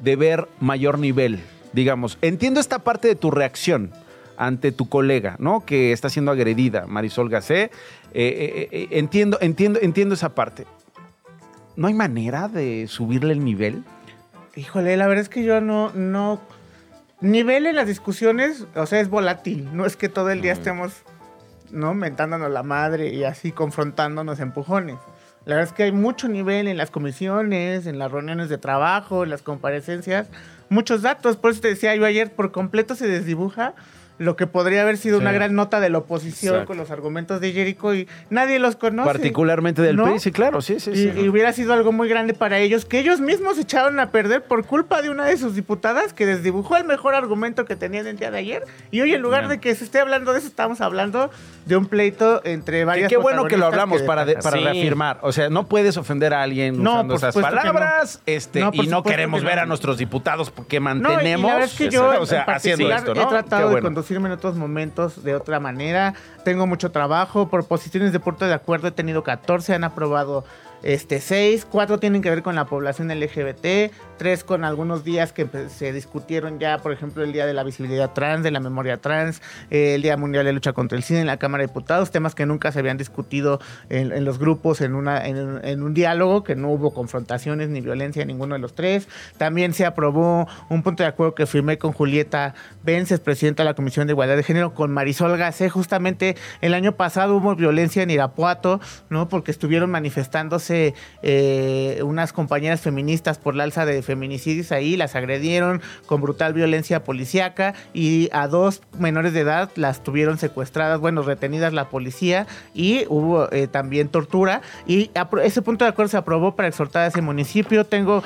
de ver mayor nivel? Digamos, entiendo esta parte de tu reacción ante tu colega, ¿no? Que está siendo agredida, Marisol Gacé. Eh, eh, eh, entiendo, entiendo, entiendo esa parte. ¿No hay manera de subirle el nivel?
Híjole, la verdad es que yo no, no. Nivel en las discusiones, o sea, es volátil. No es que todo el día estemos, ¿no? Mentándonos la madre y así confrontándonos empujones. La verdad es que hay mucho nivel en las comisiones, en las reuniones de trabajo, en las comparecencias, muchos datos. Por eso te decía yo ayer, por completo se desdibuja lo que podría haber sido una gran nota de la oposición con los argumentos de Jericho y nadie los conoce.
Particularmente del PRI, sí, claro, sí, sí.
Y, y, hubiera sido algo muy grande para ellos, que ellos mismos echaron a perder por culpa de una de sus diputadas que desdibujó el mejor argumento que tenían el día de ayer. Y hoy, en lugar de que se esté hablando de eso, estamos hablando de un pleito entre varias
Qué bueno que lo hablamos para, para reafirmar. O sea, no puedes ofender a alguien usando esas palabras este, y no queremos ver a nuestros diputados porque mantenemos.
No, que yo, o sea, haciendo esto, ¿no? He tratado de conducirme en otros momentos de otra manera. Tengo mucho trabajo. Por posiciones de puerto de acuerdo he tenido 14, han aprobado este, seis, cuatro tienen que ver con la población LGBT, tres con algunos días que pues, se discutieron ya, por ejemplo, el Día de la Visibilidad Trans, de la Memoria Trans, eh, el Día Mundial de Lucha contra el Cine en la Cámara de Diputados, temas que nunca se habían discutido en, los grupos en, una, en, un diálogo, que no hubo confrontaciones ni violencia en ninguno de los tres. También se aprobó un punto de acuerdo que firmé con Julieta Vences, presidenta de la Comisión de Igualdad de Género, con Marisol Gacé. Justamente el año pasado hubo violencia en Irapuato, ¿no? Porque estuvieron manifestándose eh, unas compañeras feministas por la alza de feminicidios ahí, las agredieron con brutal violencia policíaca y a dos menores de edad las tuvieron secuestradas, bueno, retenidas la policía y hubo eh, también tortura. Y ese punto de acuerdo se aprobó para exhortar a ese municipio. Tengo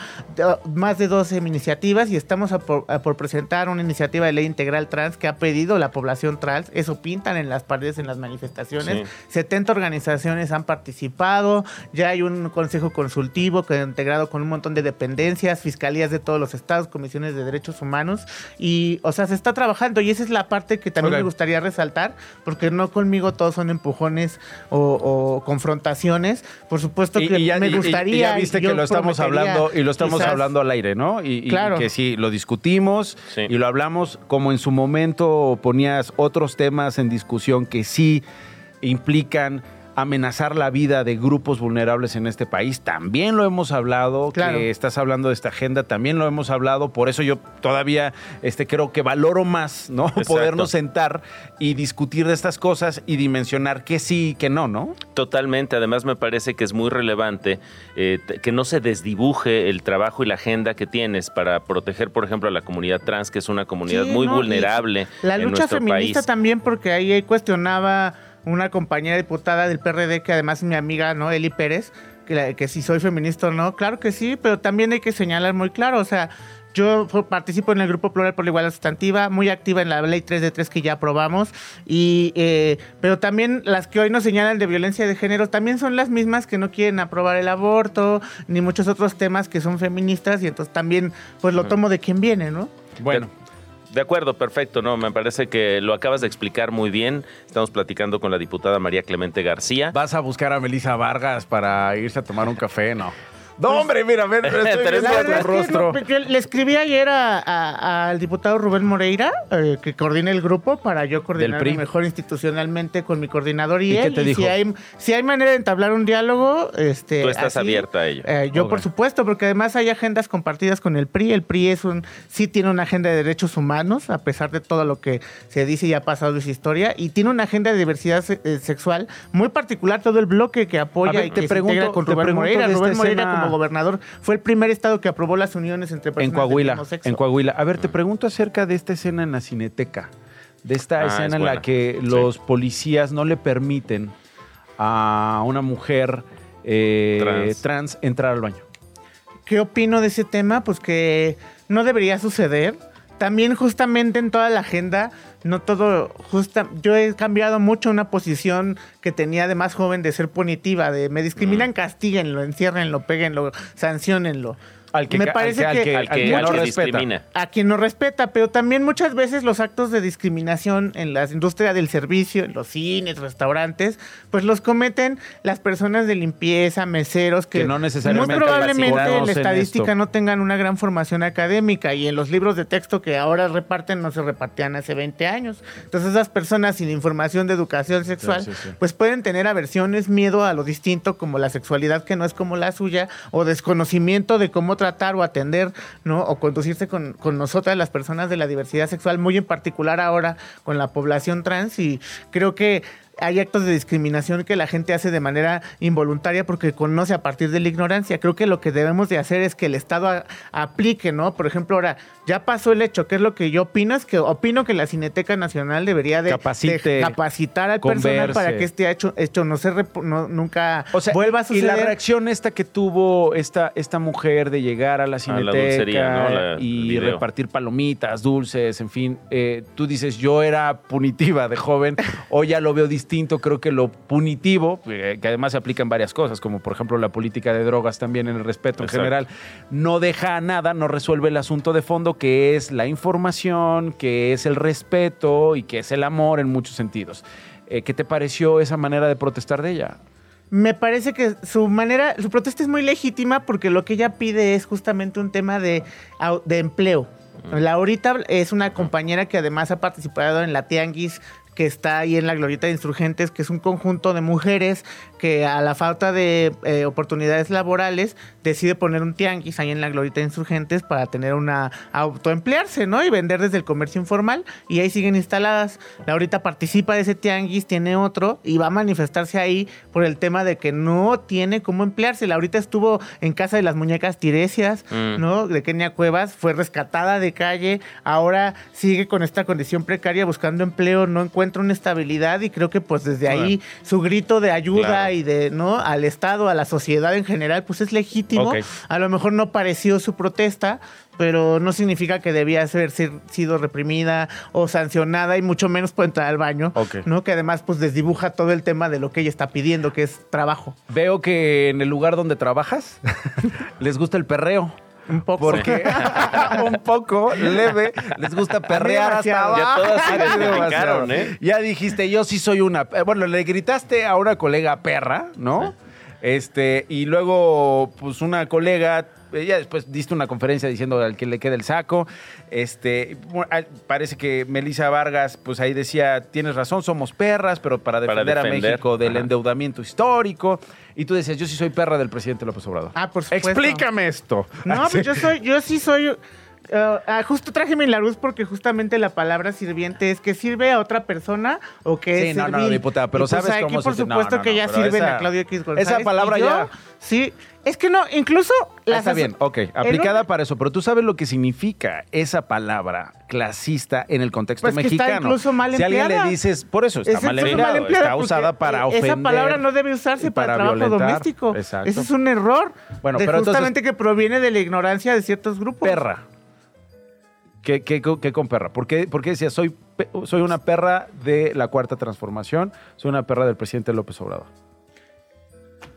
más de 12 iniciativas y estamos por, presentar una iniciativa de ley integral trans que ha pedido la población trans, eso pintan en las paredes en las manifestaciones, 70 organizaciones han participado, ya hay un consejo consultivo que integrado con un montón de dependencias, fiscalías de todos los estados, comisiones de derechos humanos y, o sea, se está trabajando y esa es la parte que también me gustaría resaltar, porque no conmigo todos son empujones o, confrontaciones. Por supuesto que me gustaría. Y,
ya viste que lo estamos hablando y lo estamos hablando al aire, ¿no? Y, claro. que sí, lo discutimos y lo hablamos como en su momento ponías otros temas en discusión que sí implican amenazar la vida de grupos vulnerables en este país. También lo hemos hablado, que estás hablando de esta agenda, también lo hemos hablado, por eso yo todavía este, creo que valoro más, ¿no? Podernos sentar y discutir de estas cosas y dimensionar que sí y que no, ¿no?
Totalmente, además me parece que es muy relevante eh, que no se desdibuje el trabajo y la agenda que tienes para proteger, por ejemplo, a la comunidad trans, que es una comunidad muy vulnerable.
La lucha feminista también, porque ahí cuestionaba una compañera diputada del PRD que además es mi amiga, ¿no? Eli Pérez, que, que si soy feminista o no, claro que sí, pero también hay que señalar muy claro, o sea, yo participo en el Grupo Plural por la Igualdad Sustantiva, muy activa en la Ley 3 de 3 que ya aprobamos, y, eh, pero también las que hoy nos señalan de violencia de género también son las mismas que no quieren aprobar el aborto, ni muchos otros temas que son feministas, y entonces también pues lo tomo de quien viene, ¿no?
Bueno, de acuerdo, perfecto, no, me parece que lo acabas de explicar muy bien. Estamos platicando con la diputada María Clemente García.
¿Vas a buscar a Melissa Vargas para irse a tomar un café? No. No, hombre, mira, ven, estoy (laughs)
rostro. le escribí ayer al diputado Rubén Moreira, eh, que coordina el grupo, para yo coordinar mejor institucionalmente con mi coordinador y, él. y Si, hay, si hay manera de entablar un diálogo, este.
Tú estás abierta a ello.
Eh, yo, por supuesto, porque además hay agendas compartidas con el PRI. El PRI es un, sí tiene una agenda de derechos humanos, a pesar de todo lo que se dice y ha pasado en su historia, y tiene una agenda de diversidad eh, sexual muy particular, todo el bloque que apoya y que se integra con Rubén Moreira. Rubén Moreira como gobernador, fue el primer estado que aprobó las uniones entre personas
en Coahuila, En Coahuila. A ver, te pregunto acerca de esta escena en la cineteca, de esta ah, escena en la que los policías no le permiten a una mujer eh, trans. entrar al baño.
¿Qué opino de ese tema? Pues que no debería suceder también justamente en toda la agenda, no todo, justa, yo he cambiado mucho una posición que tenía de más joven de ser punitiva, de me discriminan, mm. castíguenlo, enciérrenlo, péguenlo, sancionenlo.
Al que, me parece que, al que, no respeta.
A quien no respeta, pero también muchas veces los actos de discriminación en la industria del servicio, en los cines, restaurantes, pues los cometen las personas de limpieza, meseros, que,
no necesariamente
muy probablemente en la estadística no tengan una gran formación académica y en los libros de texto que ahora reparten no se repartían hace 20 años. Entonces esas personas sin información de educación sexual, pues pueden tener aversiones, miedo a lo distinto como la sexualidad que no es como la suya o desconocimiento de cómo tratar o atender, ¿no? O conducirse con, con nosotras, las personas de la diversidad sexual, muy en particular ahora con la población trans. Y creo que hay actos de discriminación que la gente hace de manera involuntaria porque conoce a partir de la ignorancia. Creo que lo que debemos de hacer es que el Estado aplique, ¿no? Por ejemplo, ahora ya pasó el hecho, ¿qué es lo que yo opino? Es que opino que la Cineteca Nacional debería de, capacitar al personal para que este hecho, hecho no se nunca vuelva a suceder.
Y la reacción esta que tuvo esta, esta mujer de llegar a la Cineteca y repartir palomitas, dulces, en fin, eh, tú dices, yo era punitiva de joven, hoy ya lo veo distinto creo que lo punitivo, eh, que además se aplica en varias cosas, como por ejemplo la política de drogas también en el respeto en general, no deja nada, no resuelve el asunto de fondo que es la información, que es el respeto y que es el amor en muchos sentidos. Eh, ¿Qué te pareció esa manera de protestar de ella?
me parece que su manera, su protesta es muy legítima porque lo que ella pide es justamente un tema de, de empleo. Laurita es una compañera que además ha participado en la Tianguis que está ahí en la Glorieta de Insurgentes, que es un conjunto de mujeres que a la falta de eh, oportunidades laborales decide poner un tianguis ahí en la Glorieta de Insurgentes para tener una autoemplearse, ¿no? Y vender desde el comercio informal y ahí siguen instaladas. Laurita participa de ese tianguis, tiene otro y va a manifestarse ahí por el tema de que no tiene cómo emplearse. Laurita estuvo en casa de las muñecas tiresias, mm. ¿no? De Kenia Cuevas, fue rescatada de calle, ahora sigue con esta condición precaria buscando empleo, no encuentra una estabilidad y creo que pues desde ahí su grito de ayuda y de, ¿no? Al Estado, a la sociedad en general, pues es legítimo. A lo mejor no pareció su protesta, pero no significa que debía haber sido reprimida o sancionada y mucho menos puede entrar al baño, ¿no? Que además pues desdibuja todo el tema de lo que ella está pidiendo, que es trabajo.
Veo que en el lugar donde trabajas (laughs) les gusta el perreo.
Un poco.
Porque (laughs) un poco leve les gusta perrear hasta abajo.
Ya todos (laughs) ¿eh?
Ya dijiste, yo sí soy una... Eh, bueno, le gritaste a una colega perra, ¿no? Este, y luego, pues una colega ella después diste una conferencia diciendo al que le quede el saco. Este, parece que Melissa Vargas, pues ahí decía, tienes razón, somos perras, pero para defender, a México del endeudamiento histórico. Y tú decías, yo sí soy perra del presidente López Obrador.
Ah, por supuesto.
Explícame esto.
No, pues yo soy, yo sí soy Uh, justo traje mi luz porque justamente la palabra sirviente es que sirve a otra persona o que
sí,
es
no, no, diputada, pero
pues
sabes
aquí por supuesto que ya sirven a Claudio X González.
Esa palabra ya...
Sí, es que no, incluso...
Ah, está bien, ok, aplicada para eso, pero tú sabes lo que significa esa palabra clasista en el contexto
pues
mexicano.
Está incluso mal
si alguien le dices, por eso está mal empleada, está usada para ofender.
Esa palabra no debe usarse para, trabajo doméstico. Exacto. Ese es un error. Bueno, pero justamente que proviene de la ignorancia de ciertos grupos.
Perra. ¿Qué, qué, con perra? ¿Por qué, decía, soy, soy una perra de la cuarta transformación, soy una perra del presidente López Obrador?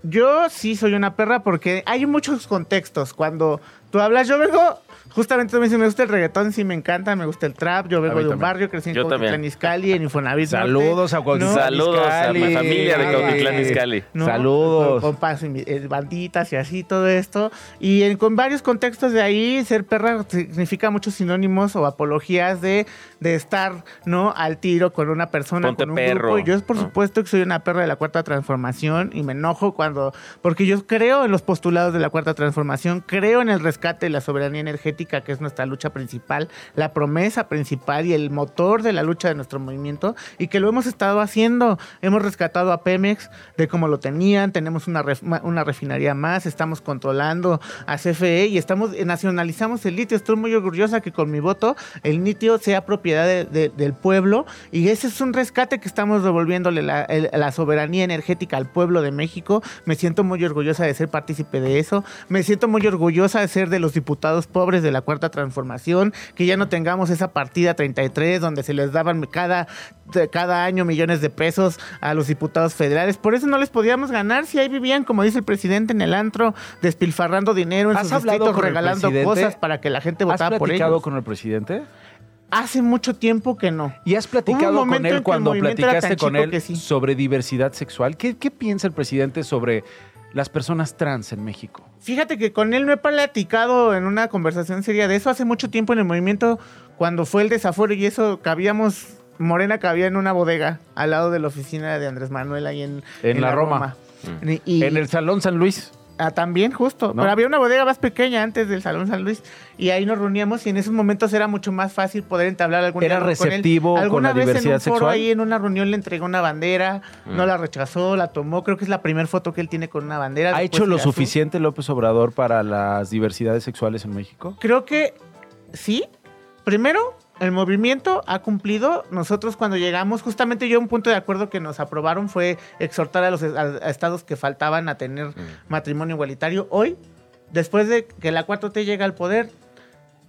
Yo sí soy una perra porque hay muchos contextos. Cuando tú hablas, yo vengo Justamente también me gusta el reggaetón, sí me encanta, me gusta el trap. Yo vengo de un barrio, crecí en Cuautitlán Izcalli, en Infonavit.
Saludos a Cuautitlán
Saludos a mi familia de Cuautitlán Izcalli.
Saludos.
Con, eh, banditas y así, todo esto. Y con varios contextos de ahí, ser perra significa muchos sinónimos o apologías de, de estar, ¿no? Al tiro con una persona, con un grupo. Y yo, por supuesto, que soy una perra de la Cuarta Transformación y me enojo cuando... Porque yo creo en los postulados de la Cuarta Transformación, creo en el rescate de la soberanía energética que es nuestra lucha principal, la promesa principal y el motor de la lucha de nuestro movimiento, y que lo hemos estado haciendo. Hemos rescatado a Pemex de cómo lo tenían, tenemos una, una refinería más, estamos controlando a CFE y estamos nacionalizamos el litio. Estoy muy orgullosa que con mi voto el litio sea propiedad del pueblo y ese es un rescate que estamos devolviéndole la, la soberanía energética al pueblo de México. Me siento muy orgullosa de ser partícipe de eso. Me siento muy orgullosa de ser de los diputados pobres de la Cuarta Transformación, que ya no tengamos esa partida 33 donde se les daban cada, cada año millones de pesos a los diputados federales. Por eso no les podíamos ganar si ahí vivían, como dice el presidente, en el antro, despilfarrando dinero en sus distritos, regalando cosas para que la gente votara por ellos. ¿Has
platicado con el presidente?
Hace mucho tiempo que no.
¿Y has platicado con él cuando platicaste con él sobre diversidad sexual? ¿Qué, ¿Qué piensa el presidente sobre las personas trans en México?
Fíjate que con él no he platicado en una conversación seria de eso. Hace mucho tiempo en el movimiento, cuando fue el desafuero y eso, cabíamos, Morena cabía en una bodega al lado de la oficina de Andrés Manuel ahí en,
en, la, Roma. en el Salón San Luis.
Ah, también, justo. Pero había una bodega más pequeña antes del Salón San Luis y ahí nos reuníamos y en esos momentos era mucho más fácil poder entablar algún
¿Era receptivo con,
Alguna
vez
en un
foro
ahí en una reunión le entregó una bandera, no mm. la rechazó, la tomó. Creo que es la primera foto que él tiene con una bandera.
¿Ha hecho lo suficiente López Obrador para las diversidades sexuales en México?
Creo que sí. Primero, el movimiento ha cumplido. Nosotros cuando llegamos, justamente yo un punto de acuerdo que nos aprobaron fue exhortar a los estados que faltaban a tener mm. matrimonio igualitario. Hoy, después de que la 4T llega al poder,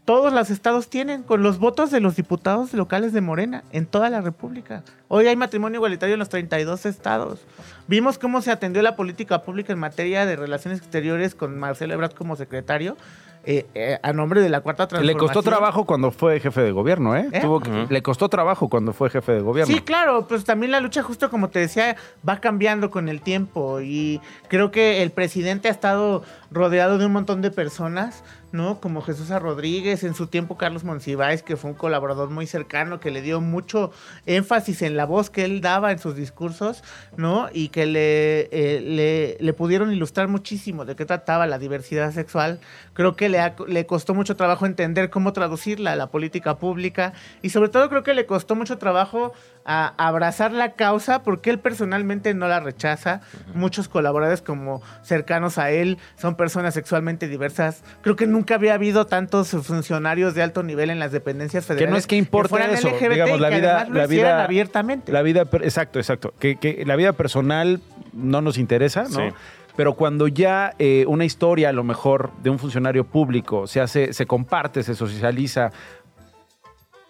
todos los estados tienen con los votos de los diputados locales de Morena en toda la República. Hoy hay matrimonio igualitario en los 32 estados. Vimos cómo se atendió la política pública en materia de relaciones exteriores con Marcelo Ebrard como secretario eh, eh, a nombre de la cuarta transformación.
Le costó trabajo cuando fue jefe de gobierno, ¿eh? ¿Eh? Le costó trabajo cuando fue jefe de gobierno.
Sí, claro, pues también la lucha, justo como te decía, va cambiando con el tiempo y creo que el presidente ha estado rodeado de un montón de personas ¿no? Como Jesús Rodríguez, en su tiempo Carlos Monsiváis, que fue un colaborador muy cercano, que le dio mucho énfasis en la voz que él daba en sus discursos, ¿no? Y que le, eh, le, pudieron ilustrar muchísimo de qué trataba la diversidad sexual. Creo que le, le costó mucho trabajo entender cómo traducirla a la política pública y sobre todo creo que le costó mucho trabajo a abrazar la causa porque él personalmente no la rechaza. Muchos colaboradores como cercanos a él son personas sexualmente diversas. Creo que nunca había habido tantos funcionarios de alto nivel en las dependencias federales.
Que no es que importe eso, digamos, la vida, la vida
abiertamente.
La vida, exacto, exacto. Que, la vida personal no nos interesa, ¿no? Pero cuando ya eh, una historia, a lo mejor, de un funcionario público se hace, se comparte, se socializa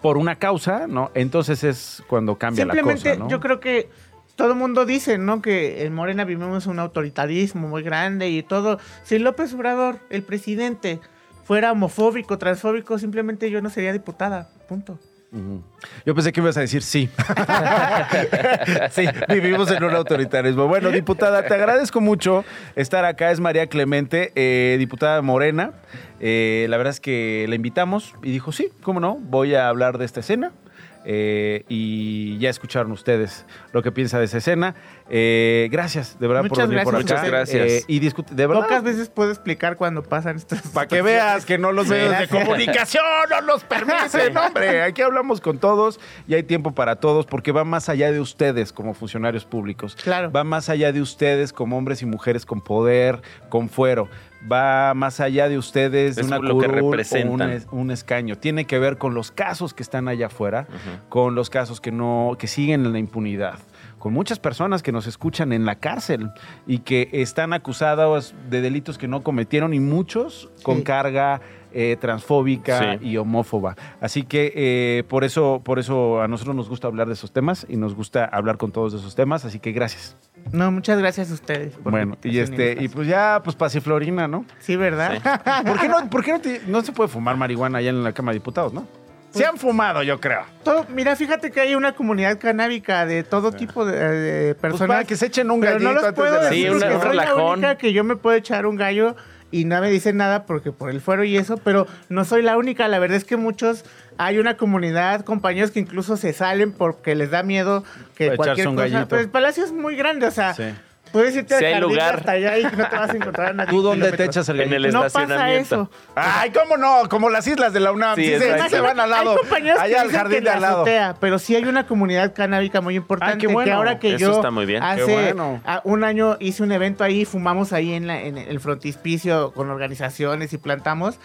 por una causa, ¿no? Entonces es cuando cambia la cosa, ¿no?
yo creo que todo el mundo dice, ¿no? Que en Morena vivimos un autoritarismo muy grande y todo. Si López Obrador, el presidente, fuera homofóbico, transfóbico, simplemente yo no sería diputada. Punto.
Yo pensé que ibas a decir sí. (laughs) sí, (laughs) vivimos en un autoritarismo. Bueno, diputada, te agradezco mucho estar acá. Es María Clemente, eh, diputada Morena. Eh, la verdad es que la invitamos y dijo, sí, cómo no, voy a hablar de esta escena. Eh, y ya escucharon ustedes lo que piensa de esa escena. Eh, gracias, de verdad,
por venir
por
acá. Muchas
gracias. Eh,
y de verdad.
Pocas veces puedo explicar cuando pasan estas.
Para que veas que no los medios de comunicación no los permiten, hombre. Aquí hablamos con todos y hay tiempo para todos porque va más allá de ustedes como funcionarios públicos.
Claro.
Va más allá de ustedes como hombres y mujeres con poder, con fuero va más allá de ustedes, de una
lo que
un, escaño. Tiene que ver con los casos que están allá afuera, con los casos que no, que siguen en la impunidad con muchas personas que nos escuchan en la cárcel y que están acusados de delitos que no cometieron y muchos con carga eh, transfóbica y homófoba. Así que eh, por eso, por eso a nosotros nos gusta hablar de esos temas y nos gusta hablar con todos esos temas. Así que gracias.
No, muchas gracias a ustedes.
Bueno, y este, y pues ya, pues pasiflorina, ¿no?
Sí, ¿verdad? (laughs)
¿Por qué, no, por qué no, no se puede fumar marihuana allá en la Cámara de Diputados, no? Se han fumado, yo creo.
Todo, mira, fíjate que hay una comunidad canábica de todo tipo de, pues personas.
que se echen un gallito
no
antes de
la Sí, un, relajón. que yo me puedo echar un gallo y no me dicen nada porque por el fuero y eso, pero no soy la única. La verdad es que muchos, hay una comunidad, compañeros que incluso se salen porque les da miedo que cualquier cosa. Pero pues, el palacio es muy grande, o sea. Puedes irte
si hay lugar.
hasta allá y no te vas a encontrar a nadie.
¿Tú dónde te echas el
En el no estacionamiento.
Pasa eso.
Ay, ¿cómo no? Como las islas de la UNAM. Sí, se, van al lado. allá al jardín de al lado. Azotea,
pero sí hay una comunidad canábica muy importante.
qué bueno.
Que ahora que
eso
yo
está muy bien.
hace un año hice un evento ahí, fumamos ahí en, en el frontispicio con organizaciones y plantamos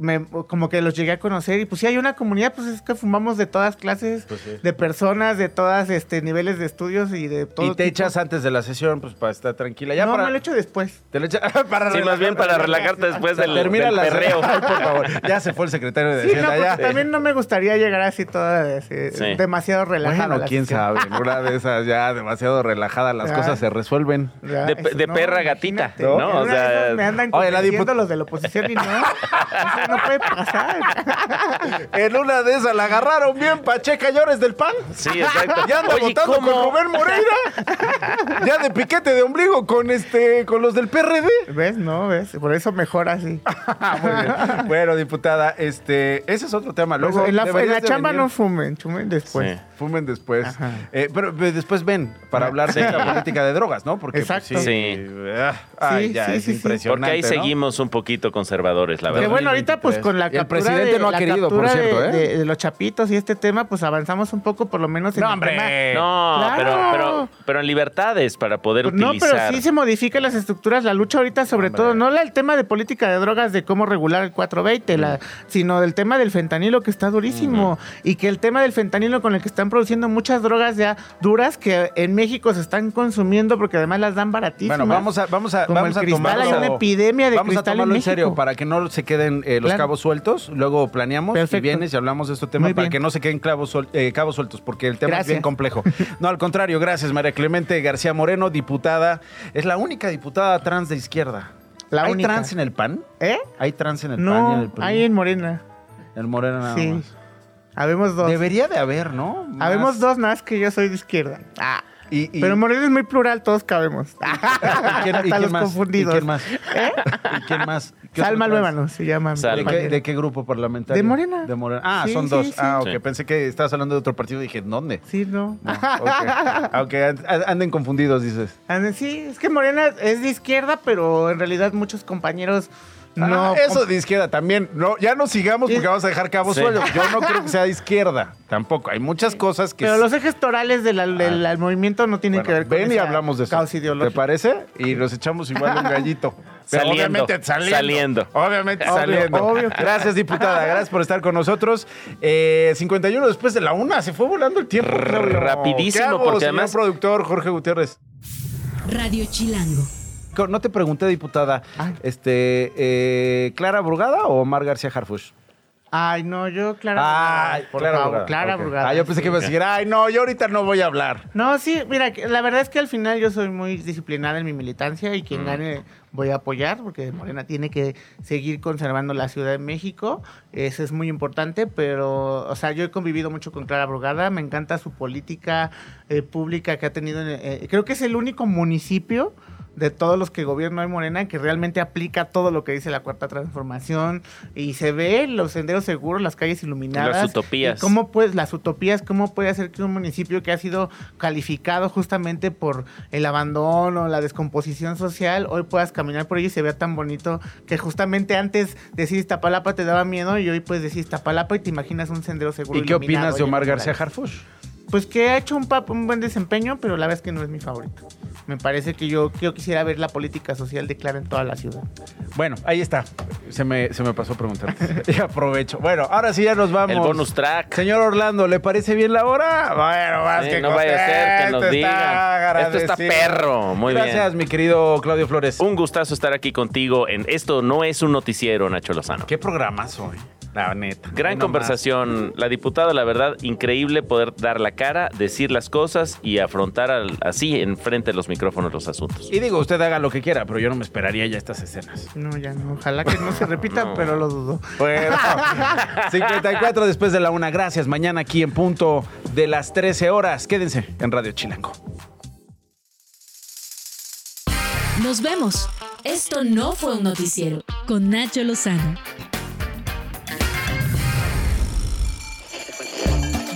me, como que los llegué a conocer y pues sí hay una comunidad, pues es que fumamos de todas clases, pues de personas, de todas este niveles de estudios y de todo.
Y te echas antes de la sesión, pues para estar tranquila. Ya
no,
para...
me lo echo después.
Te lo echas (laughs) para
Sí, más bien para relajarte después del,
Termina
del perreo.
Ay, por favor. Ya se fue el secretario de
Sí,
Hacienda.
no,
ya.
porque también no me gustaría llegar así toda así,
Sí.
demasiado relajada.
Bueno,
la
quién
sesión.
sabe. En una de esas ya demasiado relajada, las
Ya.
cosas se resuelven.
Ya,
De,
eso
de
no,
perra gatita, ¿no? O sea,
me andan
Oye, la
los de la oposición y no. (laughs) No puede pasar. (laughs)
En una de esas la agarraron bien Pacheca Llores del PAN.
sí, exacto.
Ya anda
Oye,
votando
¿cómo?
con Rubén Moreira. ya de piquete de ombligo con este con los del PRD.
¿Ves? No, ¿ves? Por eso mejor así. (laughs)
Muy bien. Bueno, diputada, este, ese es otro tema. Luego,
Pues en la, en la chamba
venir.
no fumen, fumen después.
Sí.
Fumen después. Eh, pero después ven para hablar de la política de drogas, ¿no? Porque pues,
Exacto.
sí.
Sí.
ah, ay, ya,
sí,
es impresionante.
Porque ahí
¿no?
seguimos un poquito conservadores, la
Que
verdad.
bueno, ahorita pues
2023.
con la
el
captura,
presidente
de,
no ha querido, por cierto, ¿eh?
de- de los chapitos y este tema, pues avanzamos un poco por lo menos en
No,
el
hombre.
tema.
No,
Claro.
pero, pero, pero en libertades para poder
Pues No,
utilizar.
pero sí se modifican las estructuras. La lucha ahorita, sobre todo, no la- el tema de política de drogas, de cómo regular el 420, la, sino del tema del fentanilo que está durísimo. Y que el tema del fentanilo con el que están produciendo muchas drogas ya duras que en México se están consumiendo porque además las dan baratísimas.
Bueno, vamos a, vamos a,
Como
vamos
el
a
cristal,
tomarlo.
hay una epidemia de
Vamos
cristal en
tomarlo en,
México.
serio para que no se queden eh, los
Claro.
cabos sueltos. Luego planeamos y
Perfecto.
vienes y hablamos de este tema
Muy
para
bien.
que no se queden clavos suel- eh, cabos sueltos, porque el tema es bien complejo. (laughs) No, al contrario, gracias, María Clemente García Moreno, diputada. Es la única diputada trans de izquierda.
La
¿Hay
única.
trans en el PAN?
¿Eh?
¿Hay trans en el PAN y en el
No,
PRI?
hay en Morena.
En Morena nada
Sí.
más.
Habemos dos.
Debería de haber, ¿no? Más.
Habemos dos nada más que yo soy de izquierda. Ah.
Y, y-
Pero Morena es muy plural, todos cabemos. (laughs)
¿y quién, y
Hasta
quién
los
más?
confundidos.
¿Y quién más?
¿Eh?
¿Y quién más? ¿Qué
Salma? Luébano se llama.
¿De qué,
compañera.
de qué grupo parlamentario?
De Morena.
De Morena. Ah,
Sí,
son
sí,
dos.
sí.
Ah, ok.
Sí.
Pensé que estabas hablando de otro partido y dije, ¿dónde?
Sí, no.
No, ok. (laughs) Aunque and- anden confundidos, dices.
Sí, es que Morena es de izquierda, pero en realidad muchos compañeros no.
Ah, eso de izquierda también. No, ya no sigamos porque vamos a dejar cabos
Sí.
sueltos. Yo no creo que sea de (laughs) izquierda. Tampoco. Hay muchas cosas que.
Pero los ejes torales del, del- del movimiento no tienen
Bueno,
que ver con
ven y hablamos de eso. ¿Te parece? Y nos echamos igual un gallito. (laughs) Pero
Saliendo,
Obviamente saliendo.
saliendo.
Obviamente
Obvio,
saliendo.
obvio.
Gracias, diputada. Gracias por estar con nosotros. Eh, 51 después de la una. Se fue volando el tiempo.
Rapidísimo,
¿Qué hago,
porque
señor
además-
productor Jorge Gutiérrez.
Radio Chilango.
No te pregunté, diputada.
Ay.
Este, eh, ¿Clara Brugada o Omar García Harfush?
Ay, no, yo, Clara.
Ay,
por
Clara
favor,
Brugada.
Clara
Ok.
Brugada.
Ah, yo pensé que iba a decir, ay, no, yo ahorita no voy a hablar.
No, sí, mira, la verdad es que al final yo soy muy disciplinada en mi militancia y
Mm.
quien gane voy a apoyar porque Morena tiene que seguir conservando la Ciudad de México. Eso es muy importante, pero, o sea, yo he convivido mucho con Clara Brugada, me encanta su política eh, pública que ha tenido. en- eh, creo que es el único municipio de todos los que gobierna hoy Morena que realmente aplica todo lo que dice la cuarta transformación y se ve los senderos seguros, las calles iluminadas.
Las utopías.
y cómo pues las utopías, cómo puede hacer que un municipio que ha sido calificado justamente por el abandono, la descomposición social, hoy puedas caminar por ello y se vea tan bonito que justamente antes decir Iztapalapa te daba miedo y hoy puedes decir Iztapalapa y te imaginas un sendero seguro.
¿Y qué opinas de Omar García. Harfush?
Pues que ha hecho un, buen desempeño, pero la verdad es que no es mi favorito. Me parece que yo, yo quisiera ver la política social de Clara en toda la ciudad.
Bueno, ahí está. Se me, se me pasó a preguntar. (laughs) y aprovecho. Bueno, ahora sí ya nos vamos.
El bonus track.
Señor Orlando, ¿le parece bien la hora? Bueno, más
Sí,
que
no vaya a ser que nos
está
Esto está perro. Muy bien.
Gracias, mi querido Claudio Flores.
Un gustazo estar aquí contigo en Esto no es un noticiero, Nacho Lozano.
¿Qué programazo hoy? La neta.
Gran conversación. La diputada, la verdad, increíble poder dar la cara, decir las cosas y afrontar al- así enfrente de los micrófonos los asuntos.
Y digo, usted haga lo que quiera, pero yo no me esperaría ya estas escenas.
No, ya no. Ojalá que no se repita, (laughs)
No.
pero lo dudo.
Bueno, (laughs) 54 después de la una. Gracias. Mañana aquí en punto de las 13 horas. Quédense en Radio Chilango.
Nos vemos. Esto no fue un noticiero. Con Nacho Lozano.